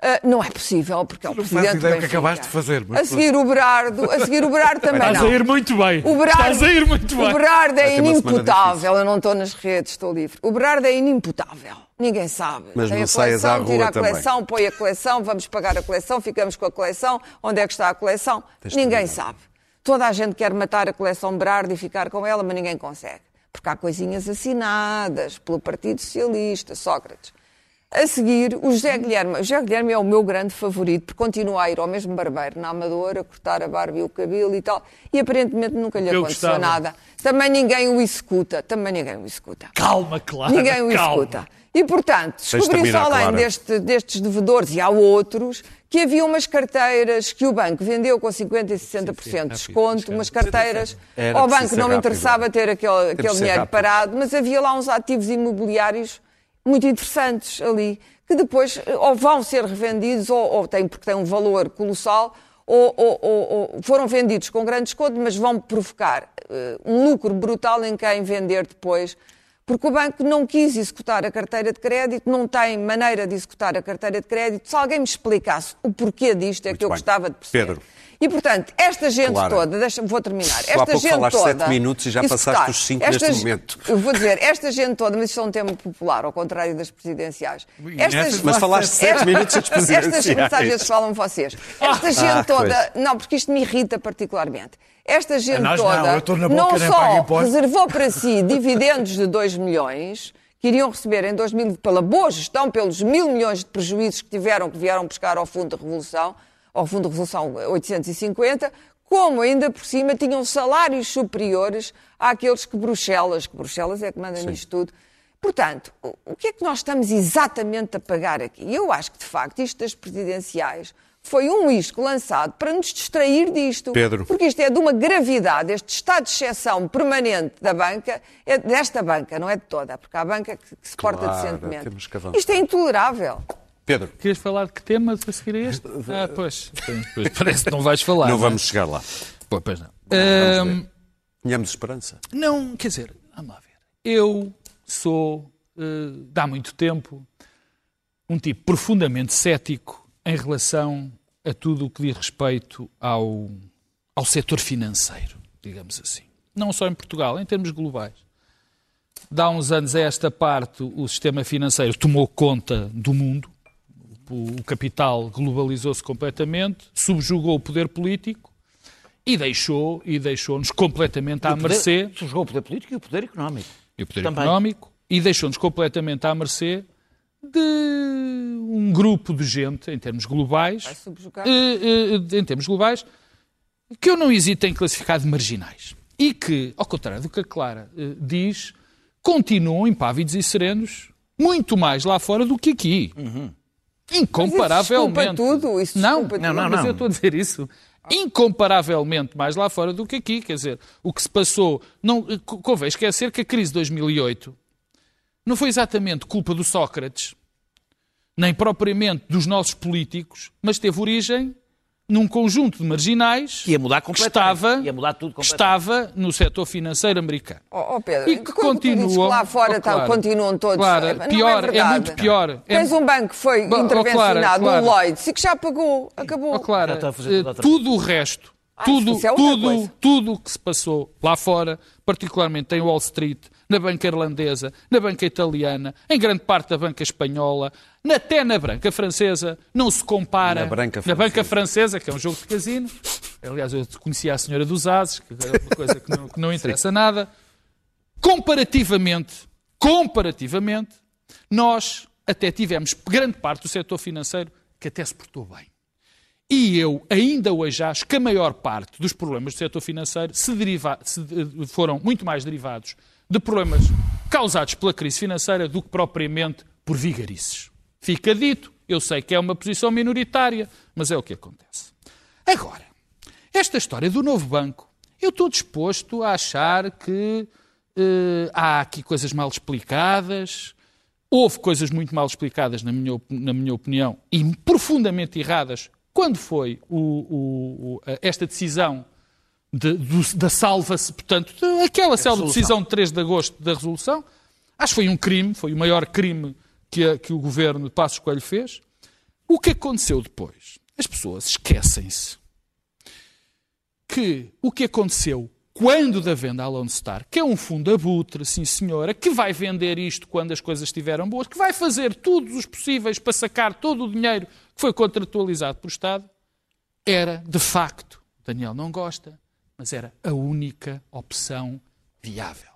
ah, não é possível, porque é o não presidente ideia do o que acabaste de fazer, mas A seguir o Berardo, a seguir o Berardo também Estás não. a ir muito bem. O Berardo, Estás a ir muito o bem. Berardo Vai é inimputável. Eu não estou nas redes, estou livre. O Berardo é inimputável. Ninguém sabe. Mas Tem não a saias à coleção, rua tira a também. coleção, põe a coleção, vamos pagar a coleção, ficamos com a coleção. Onde é que está a coleção? Tens Ninguém sabe. Toda a gente quer matar a coleção Berardo e ficar com ela, mas ninguém consegue. Porque há coisinhas assinadas pelo Partido Socialista, Sócrates. A seguir, o José Guilherme. O José Guilherme é o meu grande favorito, porque continua a ir ao mesmo barbeiro na Amadora, a cortar a barba e o cabelo e tal, e aparentemente nunca lhe Eu aconteceu gostava. nada. Também ninguém o executa. Também ninguém o executa. Calma, claro. Ninguém o calma. executa. E, portanto, de descobri-se terminar, além Clara. deste- destes devedores, e há outros, que havia umas carteiras que o banco vendeu com 50% e 60% de desconto, umas carteiras. Era Ao banco não me rápido. interessava ter aquele, aquele dinheiro rápido. parado, mas havia lá uns ativos imobiliários muito interessantes ali, que depois eh, ou vão ser revendidos, ou, ou têm, porque têm um valor colossal, ou, ou- ou- foram vendidos com grande desconto, mas vão provocar eh, um lucro brutal em quem vender depois. Porque o banco não quis executar a carteira de crédito, não tem maneira de executar a carteira de crédito. Se alguém me explicasse o porquê disto, é Muito que eu bem. gostava de perceber. Pedro. E, portanto, esta gente Clara. toda, deixa vou terminar. há Esta pouco gente falaste toda. sete minutos e já passaste os cinco Esta neste ge- momento. Eu vou dizer, esta gente toda, mas isto é um tema popular, ao contrário das presidenciais. Estas, Mas falaste sete minutos das Estas presidenciais. às vezes falam vocês. Esta gente Ah, toda, coisa. não, porque isto me irrita particularmente. Esta gente não, toda não pago só reservou para si dividendos de 2 milhões que iriam receber em 2000 pela boa gestão, pelos mil milhões de prejuízos que tiveram, que vieram buscar ao Fundo de Revolução, ao Fundo de Revolução 850, como ainda por cima tinham salários superiores àqueles que Bruxelas, que Bruxelas é que manda nisto tudo. Portanto, o- que é que nós estamos exatamente a pagar aqui? Eu acho que, de facto, isto das presidenciais foi um isco lançado para nos distrair disto. Pedro. Porque isto é de uma gravidade, este estado de exceção permanente da banca, é desta banca, não é de toda, porque há banca que, que se porta Claro, decentemente. Isto é intolerável. Pedro, Querias falar de que tema a seguir a este? Ah, pois. Pois, Parece que não vais falar. não é? vamos chegar lá. Pô, pois não. Ver. Tenhamos esperança. Não, quer dizer, vamos lá ver. Eu sou, de há muito tempo, um tipo profundamente cético em relação a tudo o que diz respeito ao, ao setor financeiro, digamos assim. Não só em Portugal, em termos globais. De há uns anos a esta parte, o sistema financeiro tomou conta do mundo, o o capital globalizou-se completamente, subjugou o poder político e deixou e deixou-nos completamente à mercê Jogou o poder político e o poder económico. e o poder Também. económico e deixou-nos completamente à mercê de um grupo de gente, em termos globais, eh, eh, em termos globais, que eu não hesito em classificar de marginais. E que, ao contrário do que a Clara eh, diz, continuam impávidos e serenos muito mais lá fora do que aqui. Incomparavelmente. Mas tudo, isso não, desculpa não, tudo. não, mas eu estou a dizer isso. Incomparavelmente mais lá fora do que aqui. Quer dizer, o que se passou. Não, co- convém esquecer que a crise de 2008 não foi exatamente culpa do Sócrates, nem propriamente dos nossos políticos, mas teve origem num conjunto de marginais Que ia mudar que estava, Ia mudar tudo estava no setor financeiro americano. Oh, oh, Pedro, E que continuam- que lá fora oh, tá- Clara, continuam todos. Clara, não pior, é, é muito pior. É- Tens um banco que foi oh, intervencionado, Clara, Clara. o Lloyds, e que já pagou, acabou. Oh, Clara, eh, tudo tudo o resto, tudo, isso é tudo, tudo o que se passou lá fora, particularmente em Wall Street, na banca irlandesa, na banca italiana, em grande parte da banca espanhola, na- até na banca francesa, não se compara Na branca na banca francesa, que é um jogo de casino. Aliás, eu conhecia a senhora dos Ases, que é uma coisa que não, que não interessa nada. Comparativamente, comparativamente, nós até tivemos grande parte do setor financeiro que até se portou bem. E eu ainda hoje acho que a maior parte dos problemas do setor financeiro se deriva- se, eh, foram muito mais derivados de problemas causados pela crise financeira do que propriamente por vigarices. Fica dito, eu sei que é uma posição minoritária, mas é o que acontece. Agora, esta história do novo banco, eu estou disposto a achar que eh, há aqui coisas mal explicadas, houve coisas muito mal explicadas, na minha, na minha opinião, e profundamente erradas, quando foi o- o- esta decisão de- do- da salva-se, portanto, de- aquela célebre decisão de 3 de agosto da resolução, acho que foi um crime, foi o maior crime que, a- que o governo de Passos Coelho fez. O que aconteceu depois? As pessoas esquecem-se que o que aconteceu quando da venda à Lone Star, que é um fundo abutre, sim senhora, que vai vender isto quando as coisas estiveram boas, que vai fazer todos os possíveis para sacar todo o dinheiro que foi contratualizado pelo Estado, era, de facto, Daniel não gosta, mas era a única opção viável.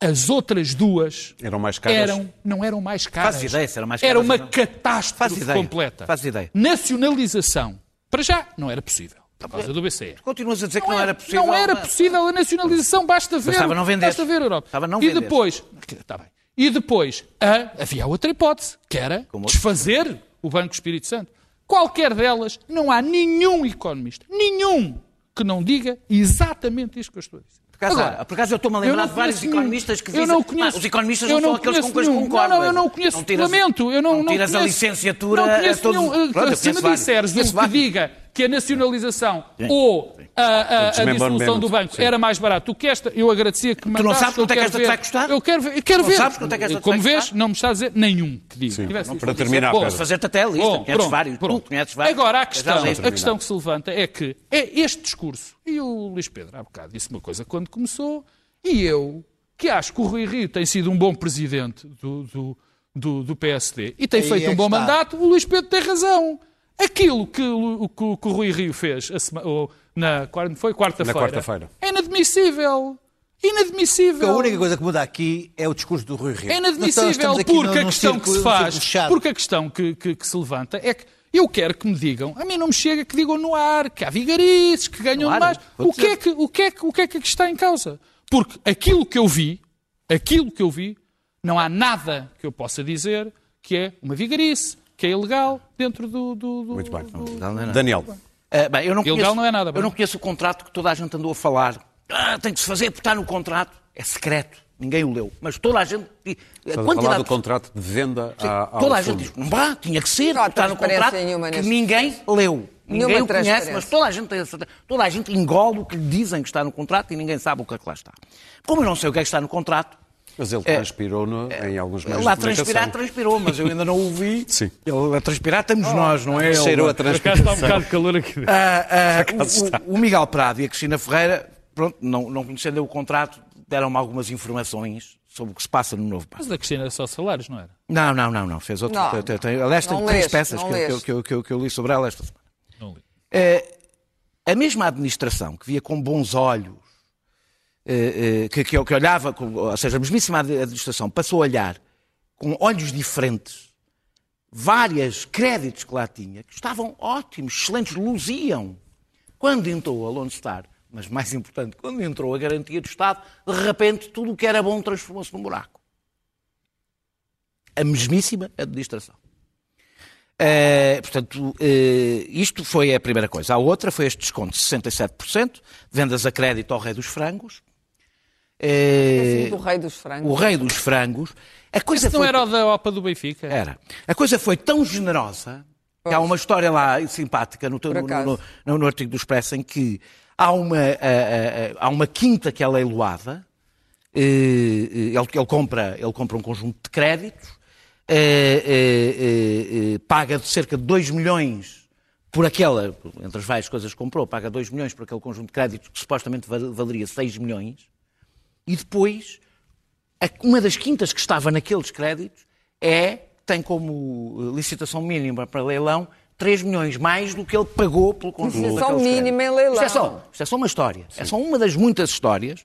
As outras duas Eram mais caras? eram, não eram mais caras. Fazes ideia se eram mais Era caras uma ou não? catástrofe Fazes ideia. completa. Fazes ideia. Nacionalização, para já, não era possível, por causa do BCE. Continuas a dizer que não era possível. Não era possível a nacionalização, basta ver. Bastava não vender. Basta ver a Europa. Bastava não e depois, tá bem. E depois a- havia outra hipótese, que era Como outro? desfazer o Banco Espírito Santo. Qualquer delas, não há nenhum economista, nenhum, que não diga exatamente isto que eu estou a dizer. Por acaso, Agora. Por acaso eu estou-me a lembrar não de vários conheço economistas que nenhum. dizem Eu não conheço. "Ah, os economistas eu não são não aqueles com quais nenhum. concordo. Não, não, eu não conheço tiras- lamento. Eu não, não não tiras a conheço- licenciatura Não conheço a todos- nenhum. Pronto, Se me vários. disseres um que diga que a nacionalização ou a, a- a dissolução do banco sim. era mais barato do que esta, eu agradecia que me não mandasse, sabes quanto é que esta te ver. vai custar? Eu quero ver. Eu quero Não ver. sabes quanto é que esta te Como vês, custar? não me está a dizer nenhum que diga. Tivesse Não, para terminar, Bom, Pedro. fazer-te até a lista, Bom, conheces pronto, vários. pronto. Tu conheces vários. Agora, a questão, a questão que se levanta é que é este discurso, e o Luís Pedro há bocado disse uma coisa quando começou, e eu, que acho que o Rui Rio tem sido um bom presidente do, do, do, do PSD e tem Aí feito é um bom está. mandato, o Luís Pedro tem razão. Aquilo que, o- que o- que o Rui Rio fez a sema- ou na, foi quarta-feira quarta-feira. é inadmissível. Inadmissível. A única coisa que muda aqui é o discurso do Rui Rio. É inadmissível aqui porque num- a num questão círculo- que se faz, porque a questão que, que- que se levanta é que eu quero que me digam, a mim não me chega que digam no ar, que há vigarices, que ganham Claro, mais. vou O que, é que, o, que é que, o que é que está em causa? Porque aquilo que eu vi, aquilo que eu vi, não há nada que eu possa dizer que é uma vigarice, que é ilegal dentro do... do, do Muito bem. do- Não, não é. Daniel, Ah, bem, eu não Ilegal conheço, não é nada, Eu bem. não conheço o contrato que toda a gente andou a falar. Ah, tem que se fazer porque está no contrato. É secreto. Ninguém o leu. Mas toda a gente. A estás a falar quantidade do contrato de venda Sim, à, ao toda a fundo. gente diz, não vá, tinha que ser, Não está no contrato, nenhuma que ninguém leu. Ninguém Nenhuma o conhece, mas toda a, gente tem, a certeza- toda a gente engole o que lhe dizem que está no contrato e ninguém sabe o que é que lá está. Como eu não sei o que é que está no contrato, Mas ele É. transpirou no- em alguns meios lá de transpirar, transpirou, mas eu ainda não o vi. Sim. Ele a transpirar estamos nós, não é? Cheirou Ele- a transpiração. está um bocado de calor aqui. Ah, ah, o, o- o Miguel Prado e a Cristina Ferreira, pronto, não, não conhecendo o contrato, deram-me algumas informações sobre o que se passa no novo banco. Mas da Cristina era só salários, não era? Não, não, não, não. Fez outro. Não. tem- tem- aliás, tem Não três leste, peças que, eu- que eu- que eu- que eu li sobre ela esta semana. Não li. Eh, a mesma administração que via com bons olhos, que, que, que olhava, ou seja, a mesmíssima ad- administração passou a olhar com olhos diferentes vários créditos que lá tinha, que estavam ótimos, excelentes, luziam. Quando entrou a Lone Star, mas mais importante, quando entrou a garantia do Estado, de repente tudo o que era bom transformou-se num buraco. A mesmíssima administração. Eh, portanto, eh, isto foi a primeira coisa. A outra foi este desconto de 67%, vendas a crédito ao rei dos frangos. Eh, Assim, do rei dos frangos. o rei dos frangos. A coisa Esse não foi... era o da OPA do Benfica? Era. A coisa foi tão generosa, Que há uma história lá simpática no, no, no- no- no artigo do Expresso em que há uma, há uma quinta que é leiloada, eh, eh, ele, ele compra, ele compra um conjunto de créditos, eh, paga cerca de 2 milhões por aquela, entre as várias coisas que comprou, paga 2 milhões por aquele conjunto de créditos que supostamente val- valeria 6 milhões, e depois uma das quintas que estava naqueles créditos é, tem como eh, licitação mínima para leilão 3 milhões mais do que ele pagou pelo conjunto Licitação mínima em leilão. Isto é, só, isto é só uma história. É só uma das muitas histórias.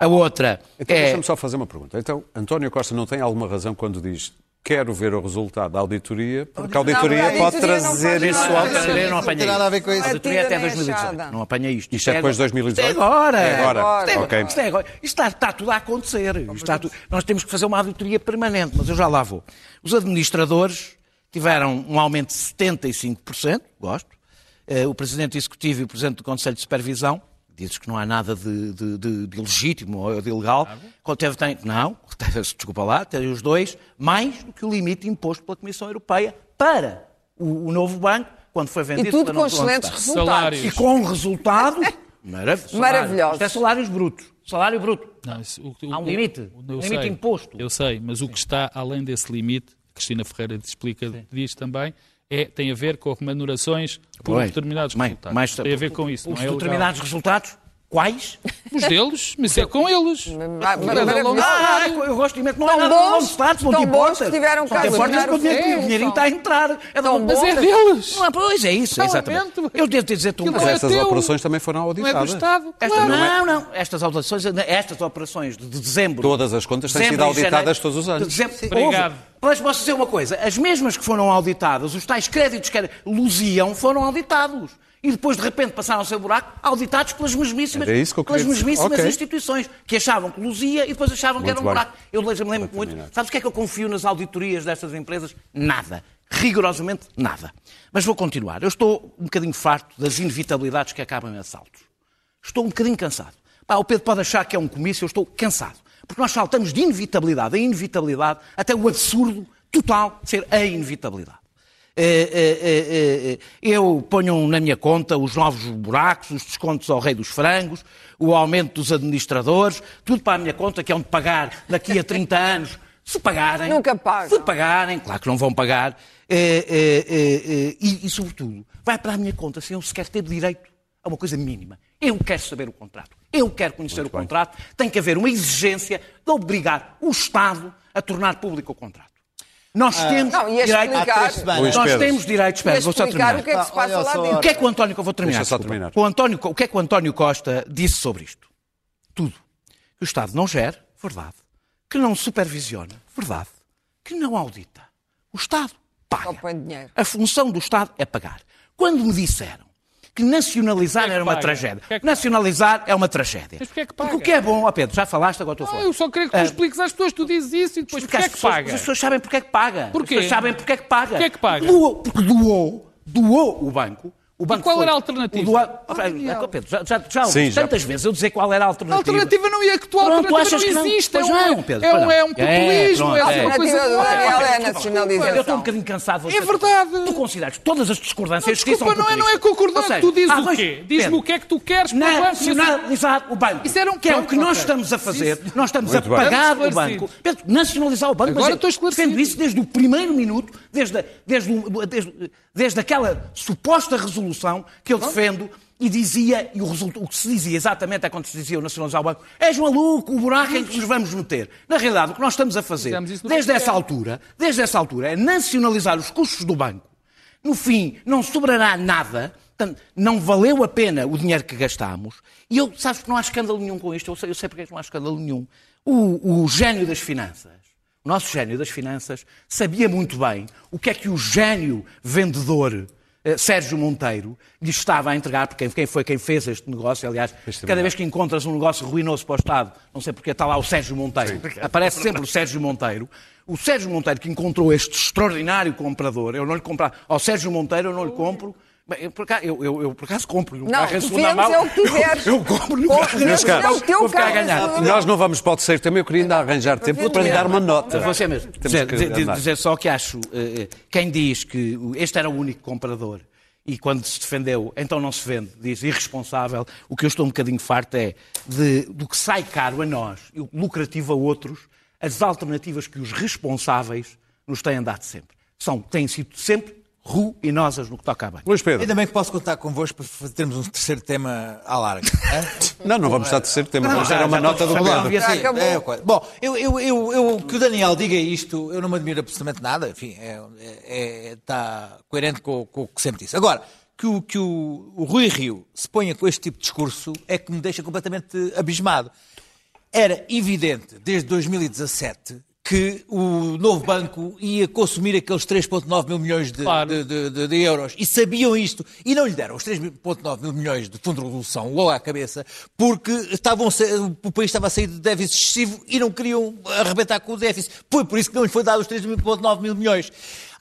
A outra Então, é... deixa-me só fazer uma pergunta. Então, António Costa não tem alguma razão quando diz quero ver o resultado da auditoria, porque a auditoria Não, a pode auditoria trazer isso ao A auditoria não apanha tem nada a ver isto. com isso. A auditoria é até A partida nem 2018. achada. Não apanha isto. Isto é depois de 2018? Isto é agora. É agora. Isto é, isto é agora. Isto está, está tudo a acontecer. Isto está tudo- Nós temos que fazer uma auditoria permanente, mas eu já lá vou. Os administradores tiveram um aumento de 75%, gosto. Eh, O Presidente Executivo e o Presidente do Conselho de Supervisão dizes que não há nada de, de, de- de ilegítimo ou de ilegal. Quando teve, tem, não, desculpa lá, teve os dois, mais do que o limite imposto pela Comissão Europeia para o, o novo banco, quando foi vendido E tudo com excelentes resultados. Salários. e com um resultado maravilhoso. Maravilhosos. Isto é salários brutos. Salário bruto. Não, isso- o- o- Há um limite. o- Um limite sei, imposto. Eu sei, mas o que está além desse limite, Cristina Ferreira explica, diz também, é, tem a ver com remunerações por determinados Mãe, resultados. mais- tem a ver com isso, Os não é determinados resultados, quais? Os deles, mas é com eles. Ah, eu gosto de não é nada bons, de não te bons importas. que tiveram Não cá te importas o dinheiro- dinheirinho está a entrar. É Tão Mas é deles. Não, pois é isso, exatamente. lamento. Eu devo dizer tu Aquilo Mas é essas operações também foram Não é do auditadas. Estado. Esta- claro. não, não, estas operações, estas operações de dezembro. Todas as contas têm dezembro sido e auditadas janeiro- todos os anos. de dezembro- Obrigado. Mas posso dizer uma coisa: as mesmas que foram auditadas, os tais créditos que luziam, foram auditados. E depois, de repente, passaram a ser buraco, auditados pelas mesmíssimas, isso que eu pelas mesmíssimas Ok. instituições, que achavam que luzia e depois achavam que Muito era um bem. buraco. Eu lembro-me muito. terminado. Sabes o que é que eu confio nas auditorias destas empresas? Nada. Rigorosamente nada. Mas vou continuar. Eu estou um bocadinho farto das inevitabilidades que acabam em assaltos. Estou um bocadinho cansado. Pá, o Pedro pode achar que é um comício, eu estou cansado. Porque nós saltamos de inevitabilidade a inevitabilidade até o absurdo total de ser a inevitabilidade. Eh, eh, eh, Eu ponho na minha conta os novos buracos, os descontos ao rei dos frangos, o aumento dos administradores, tudo para a minha conta, que é onde pagar daqui a 30 anos. Se pagarem. Nunca pagam. Se pagarem, claro que não vão pagar. e, e, sobretudo, vai para a minha conta sem eu sequer ter direito a uma coisa mínima. Eu quero saber o contrato. Eu quero conhecer o contrato. Tem que haver uma exigência de obrigar o Estado a tornar público o contrato. Nós temos não, direito explicar- Há três semanas. Nós temos direito, espera, vou só terminar. o que é que se passa Olha lá dentro. O que é que o António, que eu vou terminar, terminar. O, António, o que é que o António Costa disse sobre isto? Tudo. Que o Estado não gera, verdade. Que não supervisiona, verdade. Que não audita. O Estado paga. põe dinheiro. A função do Estado é pagar. Quando me disseram que nacionalizar Porquê é que era uma paga? tragédia. Porquê é que Nacionalizar é uma tragédia. Mas porquê é que Porque paga? o que é bom, ó Pedro, já falaste, agora estou a Ah, falar. eu só queria que tu expliques às pessoas, tu dizes isso e depois Porque porquê as é que pessoas, paga? as pessoas sabem porque é que paga. Porquê? As pessoas sabem porque é que paga. Porquê é que paga? Doou, porque doou, doou o banco. O banco qual foi- era a alternativa? o Oh, Ah. Pedro, já, já, já Sim, ouvi já. tantas vezes eu dizer qual era a A alternativa. alternativa não ia que tu a Pronto, alternativa não existe. Pois é um, não, Pedro, é um, não. é um É, populismo, pronto, é, é. uma A coisa alternativa do Daniel é a Eu estou nacionalização. um bocadinho cansado. É verdade. Tu consideras todas as discordâncias Não, que são desculpa, não é, não é seja, tu dizes o quê? Diz-me Pedro, o que é que tu queres para o banco. Nacionalizar o banco. Isso era um que é o que nós estamos a fazer. Nós estamos a pagar o banco. Pedro, nacionalizar o banco. Agora mas eu estou esclarecido. defendo isso desde o primeiro minuto, desde, a- desde, aquela suposta resolução que eu defendo e dizia, e o, o que se dizia exatamente é quando se dizia o nacionalizar o banco, és maluco, o buraco em que nos vamos meter. Na realidade, o que nós estamos a fazer, desde essa altura, desde essa altura, é nacionalizar os custos do banco. No fim, não sobrará nada, portanto, não valeu a pena o dinheiro que gastámos. E eu, sabes que não há escândalo nenhum com isto, eu sei, eu sei porque é não há escândalo nenhum. O, o gênio das finanças, o nosso gênio das finanças, sabia muito bem o que é que o gênio vendedor eh, Sérgio Monteiro lhe estava a entregar, porque quem- foi quem fez este negócio, aliás, cada vez que encontras um negócio ruinoso para o Estado, não sei porque está lá o Sérgio Monteiro, aparece sempre o Sérgio Monteiro, o Sérgio Monteiro que encontrou este extraordinário comprador, eu não lhe comprar ao Sérgio Monteiro eu não lhe compro Bem, eu, por acaso, eu, eu, eu, por acaso compro um Não, carro em segunda mão. é o que tiveres. Eu compro um Compre, carro em mas segunda é o mão. Vou ficar a carro ganhar. Nós não vamos para o terceiro tema, eu queria ainda arranjar tempo para lhe dar uma nota. Você mesmo. Dizer, que dizer- só que acho, eh, eh, quem diz que este era o único comprador e quando se defendeu, então não se vende, diz irresponsável, o que eu estou um bocadinho farto é de, do que sai caro a nós e o lucrativo a outros, as alternativas que os responsáveis nos têm dado sempre. São, têm sido sempre ruinosas no que toca a bem. Luís Pedro. Ainda bem que posso contar convosco para termos um terceiro tema à larga. Não, não vamos estar terceiro tema, vamos já- dar uma já nota do acabou. É. Bom, eu, eu, eu, eu- que o Daniel diga isto, eu não me admiro absolutamente nada, enfim, é, é- está coerente com, com o que sempre disse. Agora, que, o, que o, o Rui Rio se ponha com este tipo de discurso é que me deixa completamente abismado. Era evidente, desde 2017, que o novo banco ia consumir aqueles 3,9 mil milhões de, Claro. de- de- de- euros. E sabiam isto. E não lhe deram os 3,9 mil milhões de fundo de resolução logo à cabeça, porque estavam, o país estava a sair de déficit excessivo e não queriam arrebentar com o déficit. Foi por isso que não lhe foi dado os 3,9 mil milhões.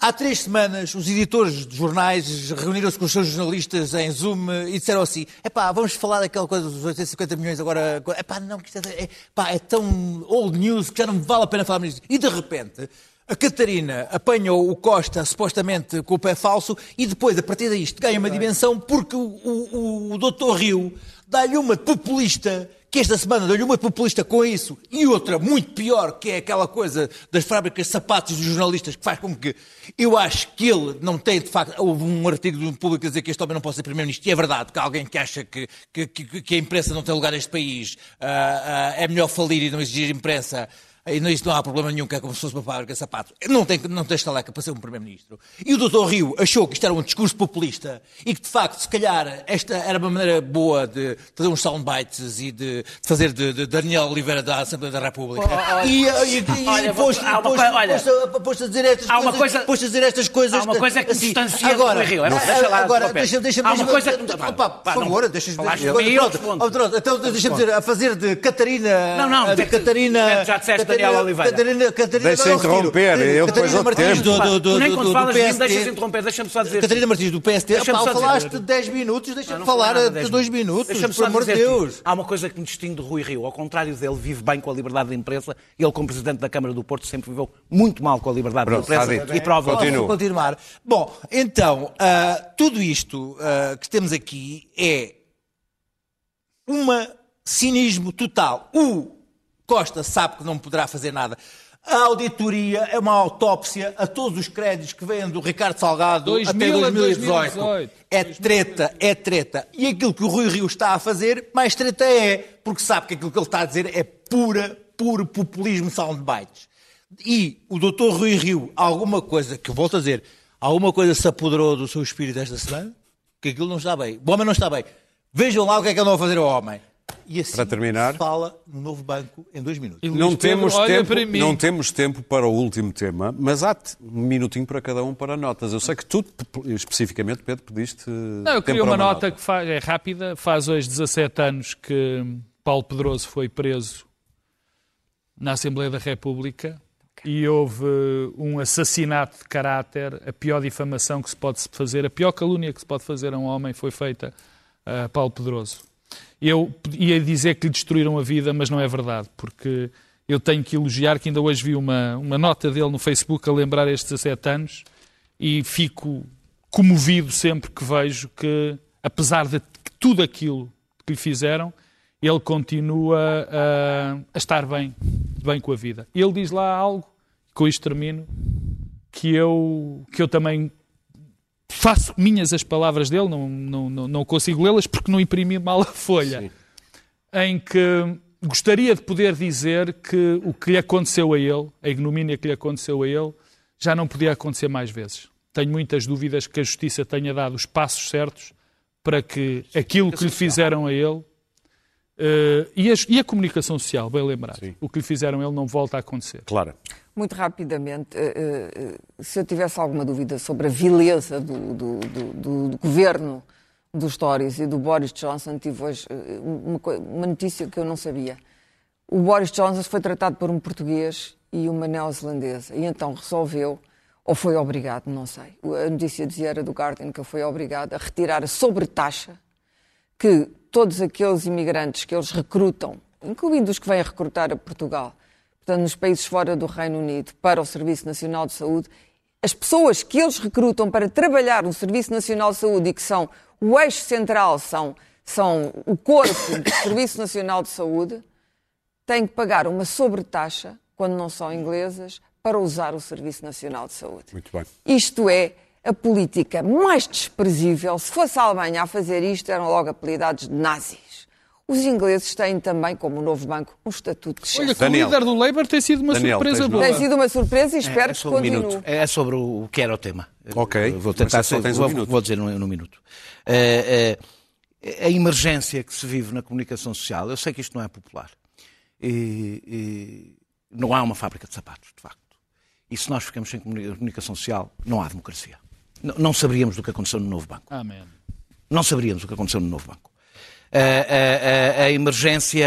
Há três semanas, os editores de jornais reuniram-se com os seus jornalistas em Zoom e disseram assim: epá, vamos falar daquela coisa dos 850 milhões agora. Epá, não, que isto é, é, pá, é tão old news que já não vale a pena falar nisso. E de repente, a Catarina apanhou o Costa supostamente com o pé falso e depois, a partir daí, isto ganha uma dimensão porque o, o, o doutor Rio dá-lhe uma populista que esta semana deu-lhe uma populista com isso e outra muito pior, que é aquela coisa das fábricas de sapatos dos jornalistas, que faz com que eu acho que ele não tem, de facto, houve um artigo do público a dizer que este homem não pode ser primeiro-ministro, e é verdade, que há alguém que acha que, que, que- que a imprensa não tem lugar neste país, ah, ah, é melhor falir e não exigir imprensa. E não- isso não há problema nenhum, que é como se fosse uma fábrica de sapatos. Não tem, não tem estaleca para ser um Primeiro-Ministro. E o Dr. Rio achou que isto era um discurso populista e que, de facto, se calhar, esta era uma maneira boa de fazer uns soundbites e de, de fazer de, de Daniel Oliveira da Assembleia da República. e, e, e, Olha, e pôs- coisa- olha, pôs- pôs-se a dizer estas há uma coisas. coisa- a dizer estas coisas. há uma coisa que assim. distancia agora, Rio. É, não, deixa lá, agora, deixa-me, deixa-me, Há uma coisa que- Opa, pá, por favor, deixa-me deixa- e oh, Então, deixa-me dizer, a fazer de Catarina. Não, não, Catarina. já disseste Catarina- Daniel Oliveira. Catarina, Catarina, Deixa interromper, eu depois Catarina outro Martins tempo. do, do, do, nem do, quando do falas de mim deixas interromper, deixa-me só dizer. Catarina Martins do dizer. falaste 10 minutos, deixa-me não falar de dez 2 minutos, Deixa-me por só amor de Deus. Há uma coisa que me distingue do Rui Rio. Ao contrário dele, vive bem com a liberdade da imprensa. Ele, como presidente da Câmara do Porto, sempre viveu muito mal com a liberdade Pronto, da está imprensa. E prova. Continua. Posso continuar? Bom, então, ah, tudo isto ah, que temos aqui é uma cinismo total. O Costa sabe que não poderá fazer nada. A auditoria é uma autópsia a todos os créditos que vêm do Ricardo Salgado 2000 até a 2018. 2018. É treta, é treta. E aquilo que o Rui Rio está a fazer, mais treta é, porque sabe que aquilo que ele está a dizer é pura, puro populismo soundbites. E o doutor Rui Rio, alguma coisa, que eu volto a dizer, alguma coisa se apoderou do seu espírito esta semana? Que aquilo não está bem. O homem não está bem. Vejam lá o que é que andam a fazer ao homem. E assim Para terminar. se fala no novo banco em dois minutos. Não temos, tempo, não temos tempo para o último tema, mas há um minutinho para cada um para notas. Eu sei que tu, especificamente, Pedro, pediste. Não, eu queria para uma nota, que faz, é rápida. Faz hoje 17 anos que Paulo Pedroso foi preso na Assembleia da República e houve um assassinato de caráter, a pior difamação que se pode fazer, a pior calúnia que se pode fazer a um homem foi feita a Paulo Pedroso. Eu ia dizer que lhe destruíram a vida, mas não é verdade, porque eu tenho que elogiar que ainda hoje vi uma, uma nota dele no Facebook a lembrar estes 17 anos e fico comovido sempre que vejo que, apesar de tudo aquilo que lhe fizeram, ele continua a, a estar bem, bem com a vida. Ele diz lá algo, com isto termino, que eu, que eu também faço minhas as palavras dele, não, não, não, não consigo lê-las porque não imprimi mal a folha, em que gostaria de poder dizer que o que lhe aconteceu a ele, a ignomínia que lhe aconteceu a ele, já não podia acontecer mais vezes. Tenho muitas dúvidas que a Justiça tenha dado os passos certos para que aquilo que lhe fizeram a ele eh, e, a, e a comunicação social, bem lembrado, o que lhe fizeram a ele não volta a acontecer. Clara. Muito rapidamente, eh, eh, se eu tivesse alguma dúvida sobre a vileza do, do- do- do- governo dos Tories e do Boris Johnson, tive hoje eh, uma, uma notícia que eu não sabia. O Boris Johnson foi tratado por um português e uma neozelandesa, e então resolveu ou foi obrigado, não sei. A notícia dizia era do Guardian que ele foi obrigado a retirar a sobretaxa que todos aqueles imigrantes que eles recrutam, incluindo os que vêm recrutar a Portugal, portanto, nos países fora do Reino Unido, para o Serviço Nacional de Saúde, as pessoas que eles recrutam para trabalhar no Serviço Nacional de Saúde e que são o eixo central, são, são o corpo do Serviço Nacional de Saúde, têm que pagar uma sobretaxa, quando não são inglesas, para usar o Serviço Nacional de Saúde. Muito bem. Isto é a política mais desprezível. Se fosse a Alemanha a fazer isto, eram logo apelidados de nazis. Os ingleses têm também, como o novo banco, um estatuto de Olha, exceção. que o líder do Labour tem sido uma Daniel, surpresa boa. Tem sido uma surpresa e espero é que sobre um continue. minuto. É sobre o que era o tema. Ok, Vou tentar ser, um vou, minuto. vou dizer num, num minuto. Eh, eh, a emergência que se vive na comunicação social, eu sei que isto não é popular. E- e não há uma fábrica de sapatos, de facto. E se nós ficamos sem comuni- comunicação social, não há democracia. Não, não saberíamos do que aconteceu no novo banco. Amém. Não saberíamos o que aconteceu no novo banco. A, a- a- a emergência,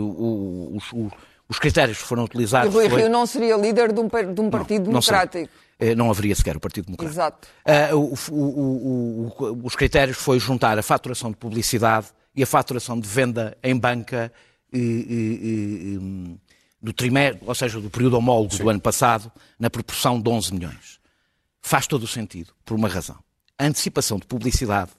o- os, os- os critérios que foram E utilizados. Rui foi- Rio não seria líder de um, de um partido não sei. democrático. Eh, Não haveria sequer o Partido Democrático. Exato. Ah, o- o- o- os critérios foi juntar a faturação de publicidade e a faturação de venda em banca eh, eh, hum, do trimestre, ou seja, do período homólogo do ano passado, na proporção de 11 milhões. Faz todo o sentido, por uma razão. A antecipação de publicidade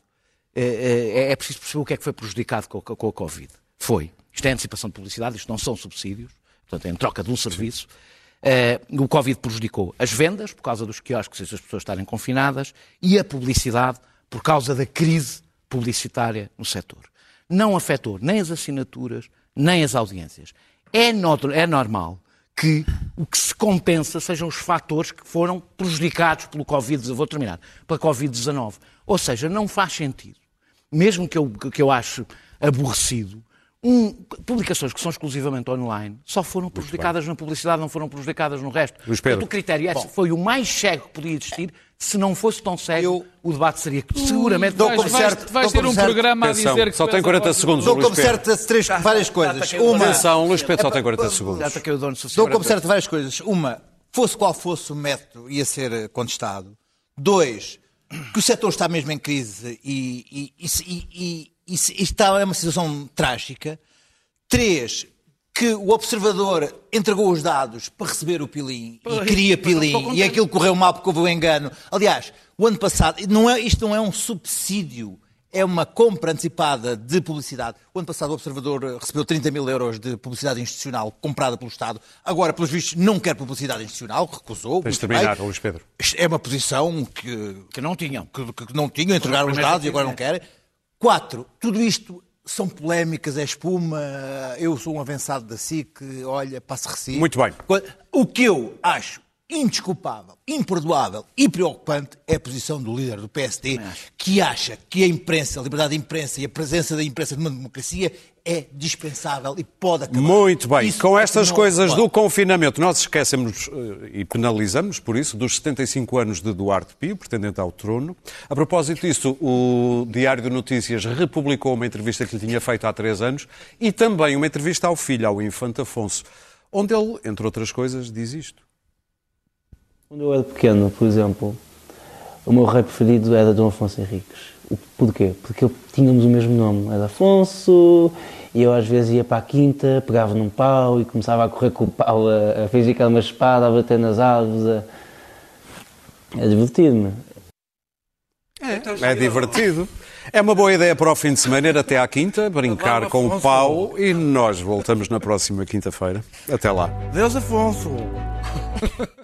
eh, eh, é preciso perceber o que é que foi prejudicado com, a- com a Covid. Foi. Isto é antecipação de publicidade, isto não são subsídios, portanto, é em troca de um serviço. Eh, o Covid prejudicou as vendas, por causa dos quiosques e das pessoas estarem confinadas, e a publicidade, por causa da crise publicitária no setor. Não afetou nem as assinaturas, nem as audiências. É, no- é normal que o que se compensa sejam os fatores que foram prejudicados pelo Covid, vou terminar, pela Covid-19. Ou seja, não faz sentido, mesmo que eu, que eu ache aborrecido, um- publicações que são exclusivamente online só foram prejudicadas na publicidade, não foram prejudicadas no resto. Luís Pedro. Portanto, o critério esse foi o mais cego que podia existir. Se não fosse tão cego, o debate seria seguramente... Dou Vais, como vais, certo, vais dou ter um certo. programa a Atenção, dizer que só tem és a 40 voz do- segundos. Dou Luís como Pedro. certas três, várias coisas. Uma, Atenção, Luís Pedro só tem 40 segundos. Dou como certo várias coisas. Uma, fosse qual fosse o método, ia ser contestado. Dois, que o setor está mesmo em crise e, e, e, e está é uma situação trágica. Três, que o observador entregou os dados para receber o pilim e queria pilim e aquilo correu mal porque houve um engano. Aliás, o ano passado, não é, isto não é um subsídio, é uma compra antecipada de publicidade. O ano passado o observador eh, recebeu 30 mil euros de publicidade institucional comprada pelo Estado. Agora, pelos vistos, não quer publicidade institucional, recusou. Tens de terminar, bem. Luís Pedro. É uma posição que, Que não tinham. que, que não tinham, entregaram os dados e agora não querem. Quatro, tudo isto são polémicas, é espuma. Eu sou um avançado da SIC, olha, passo recibo. Muito bem. O que eu acho indesculpável, imperdoável e preocupante é a posição do líder do PSD, que acha que a imprensa, a liberdade de imprensa e a presença da imprensa numa democracia é dispensável e pode acabar. Muito bem. Isso Com é estas coisas pode. do confinamento, nós esquecemos eh, e penalizamos, por isso, dos 75 anos de Duarte Pio, pretendente ao trono. A propósito disso, o Diário de Notícias republicou uma entrevista que lhe tinha feito há três anos e também uma entrevista ao filho, ao Infante Afonso, onde ele, entre outras coisas, diz isto. Quando eu era pequeno, por exemplo, o meu rei preferido era Dom Afonso Henriques. Porquê? Porque tínhamos o mesmo nome, era Afonso, e eu às vezes ia para a quinta, pegava num pau e começava a correr com o pau, a, a fingir que era uma espada, a bater nas árvores, a, a divertir-me. É divertido. É uma boa ideia para o fim de semana ir até à quinta, brincar com o pau e nós voltamos na próxima quinta-feira. Até lá. Deus Afonso!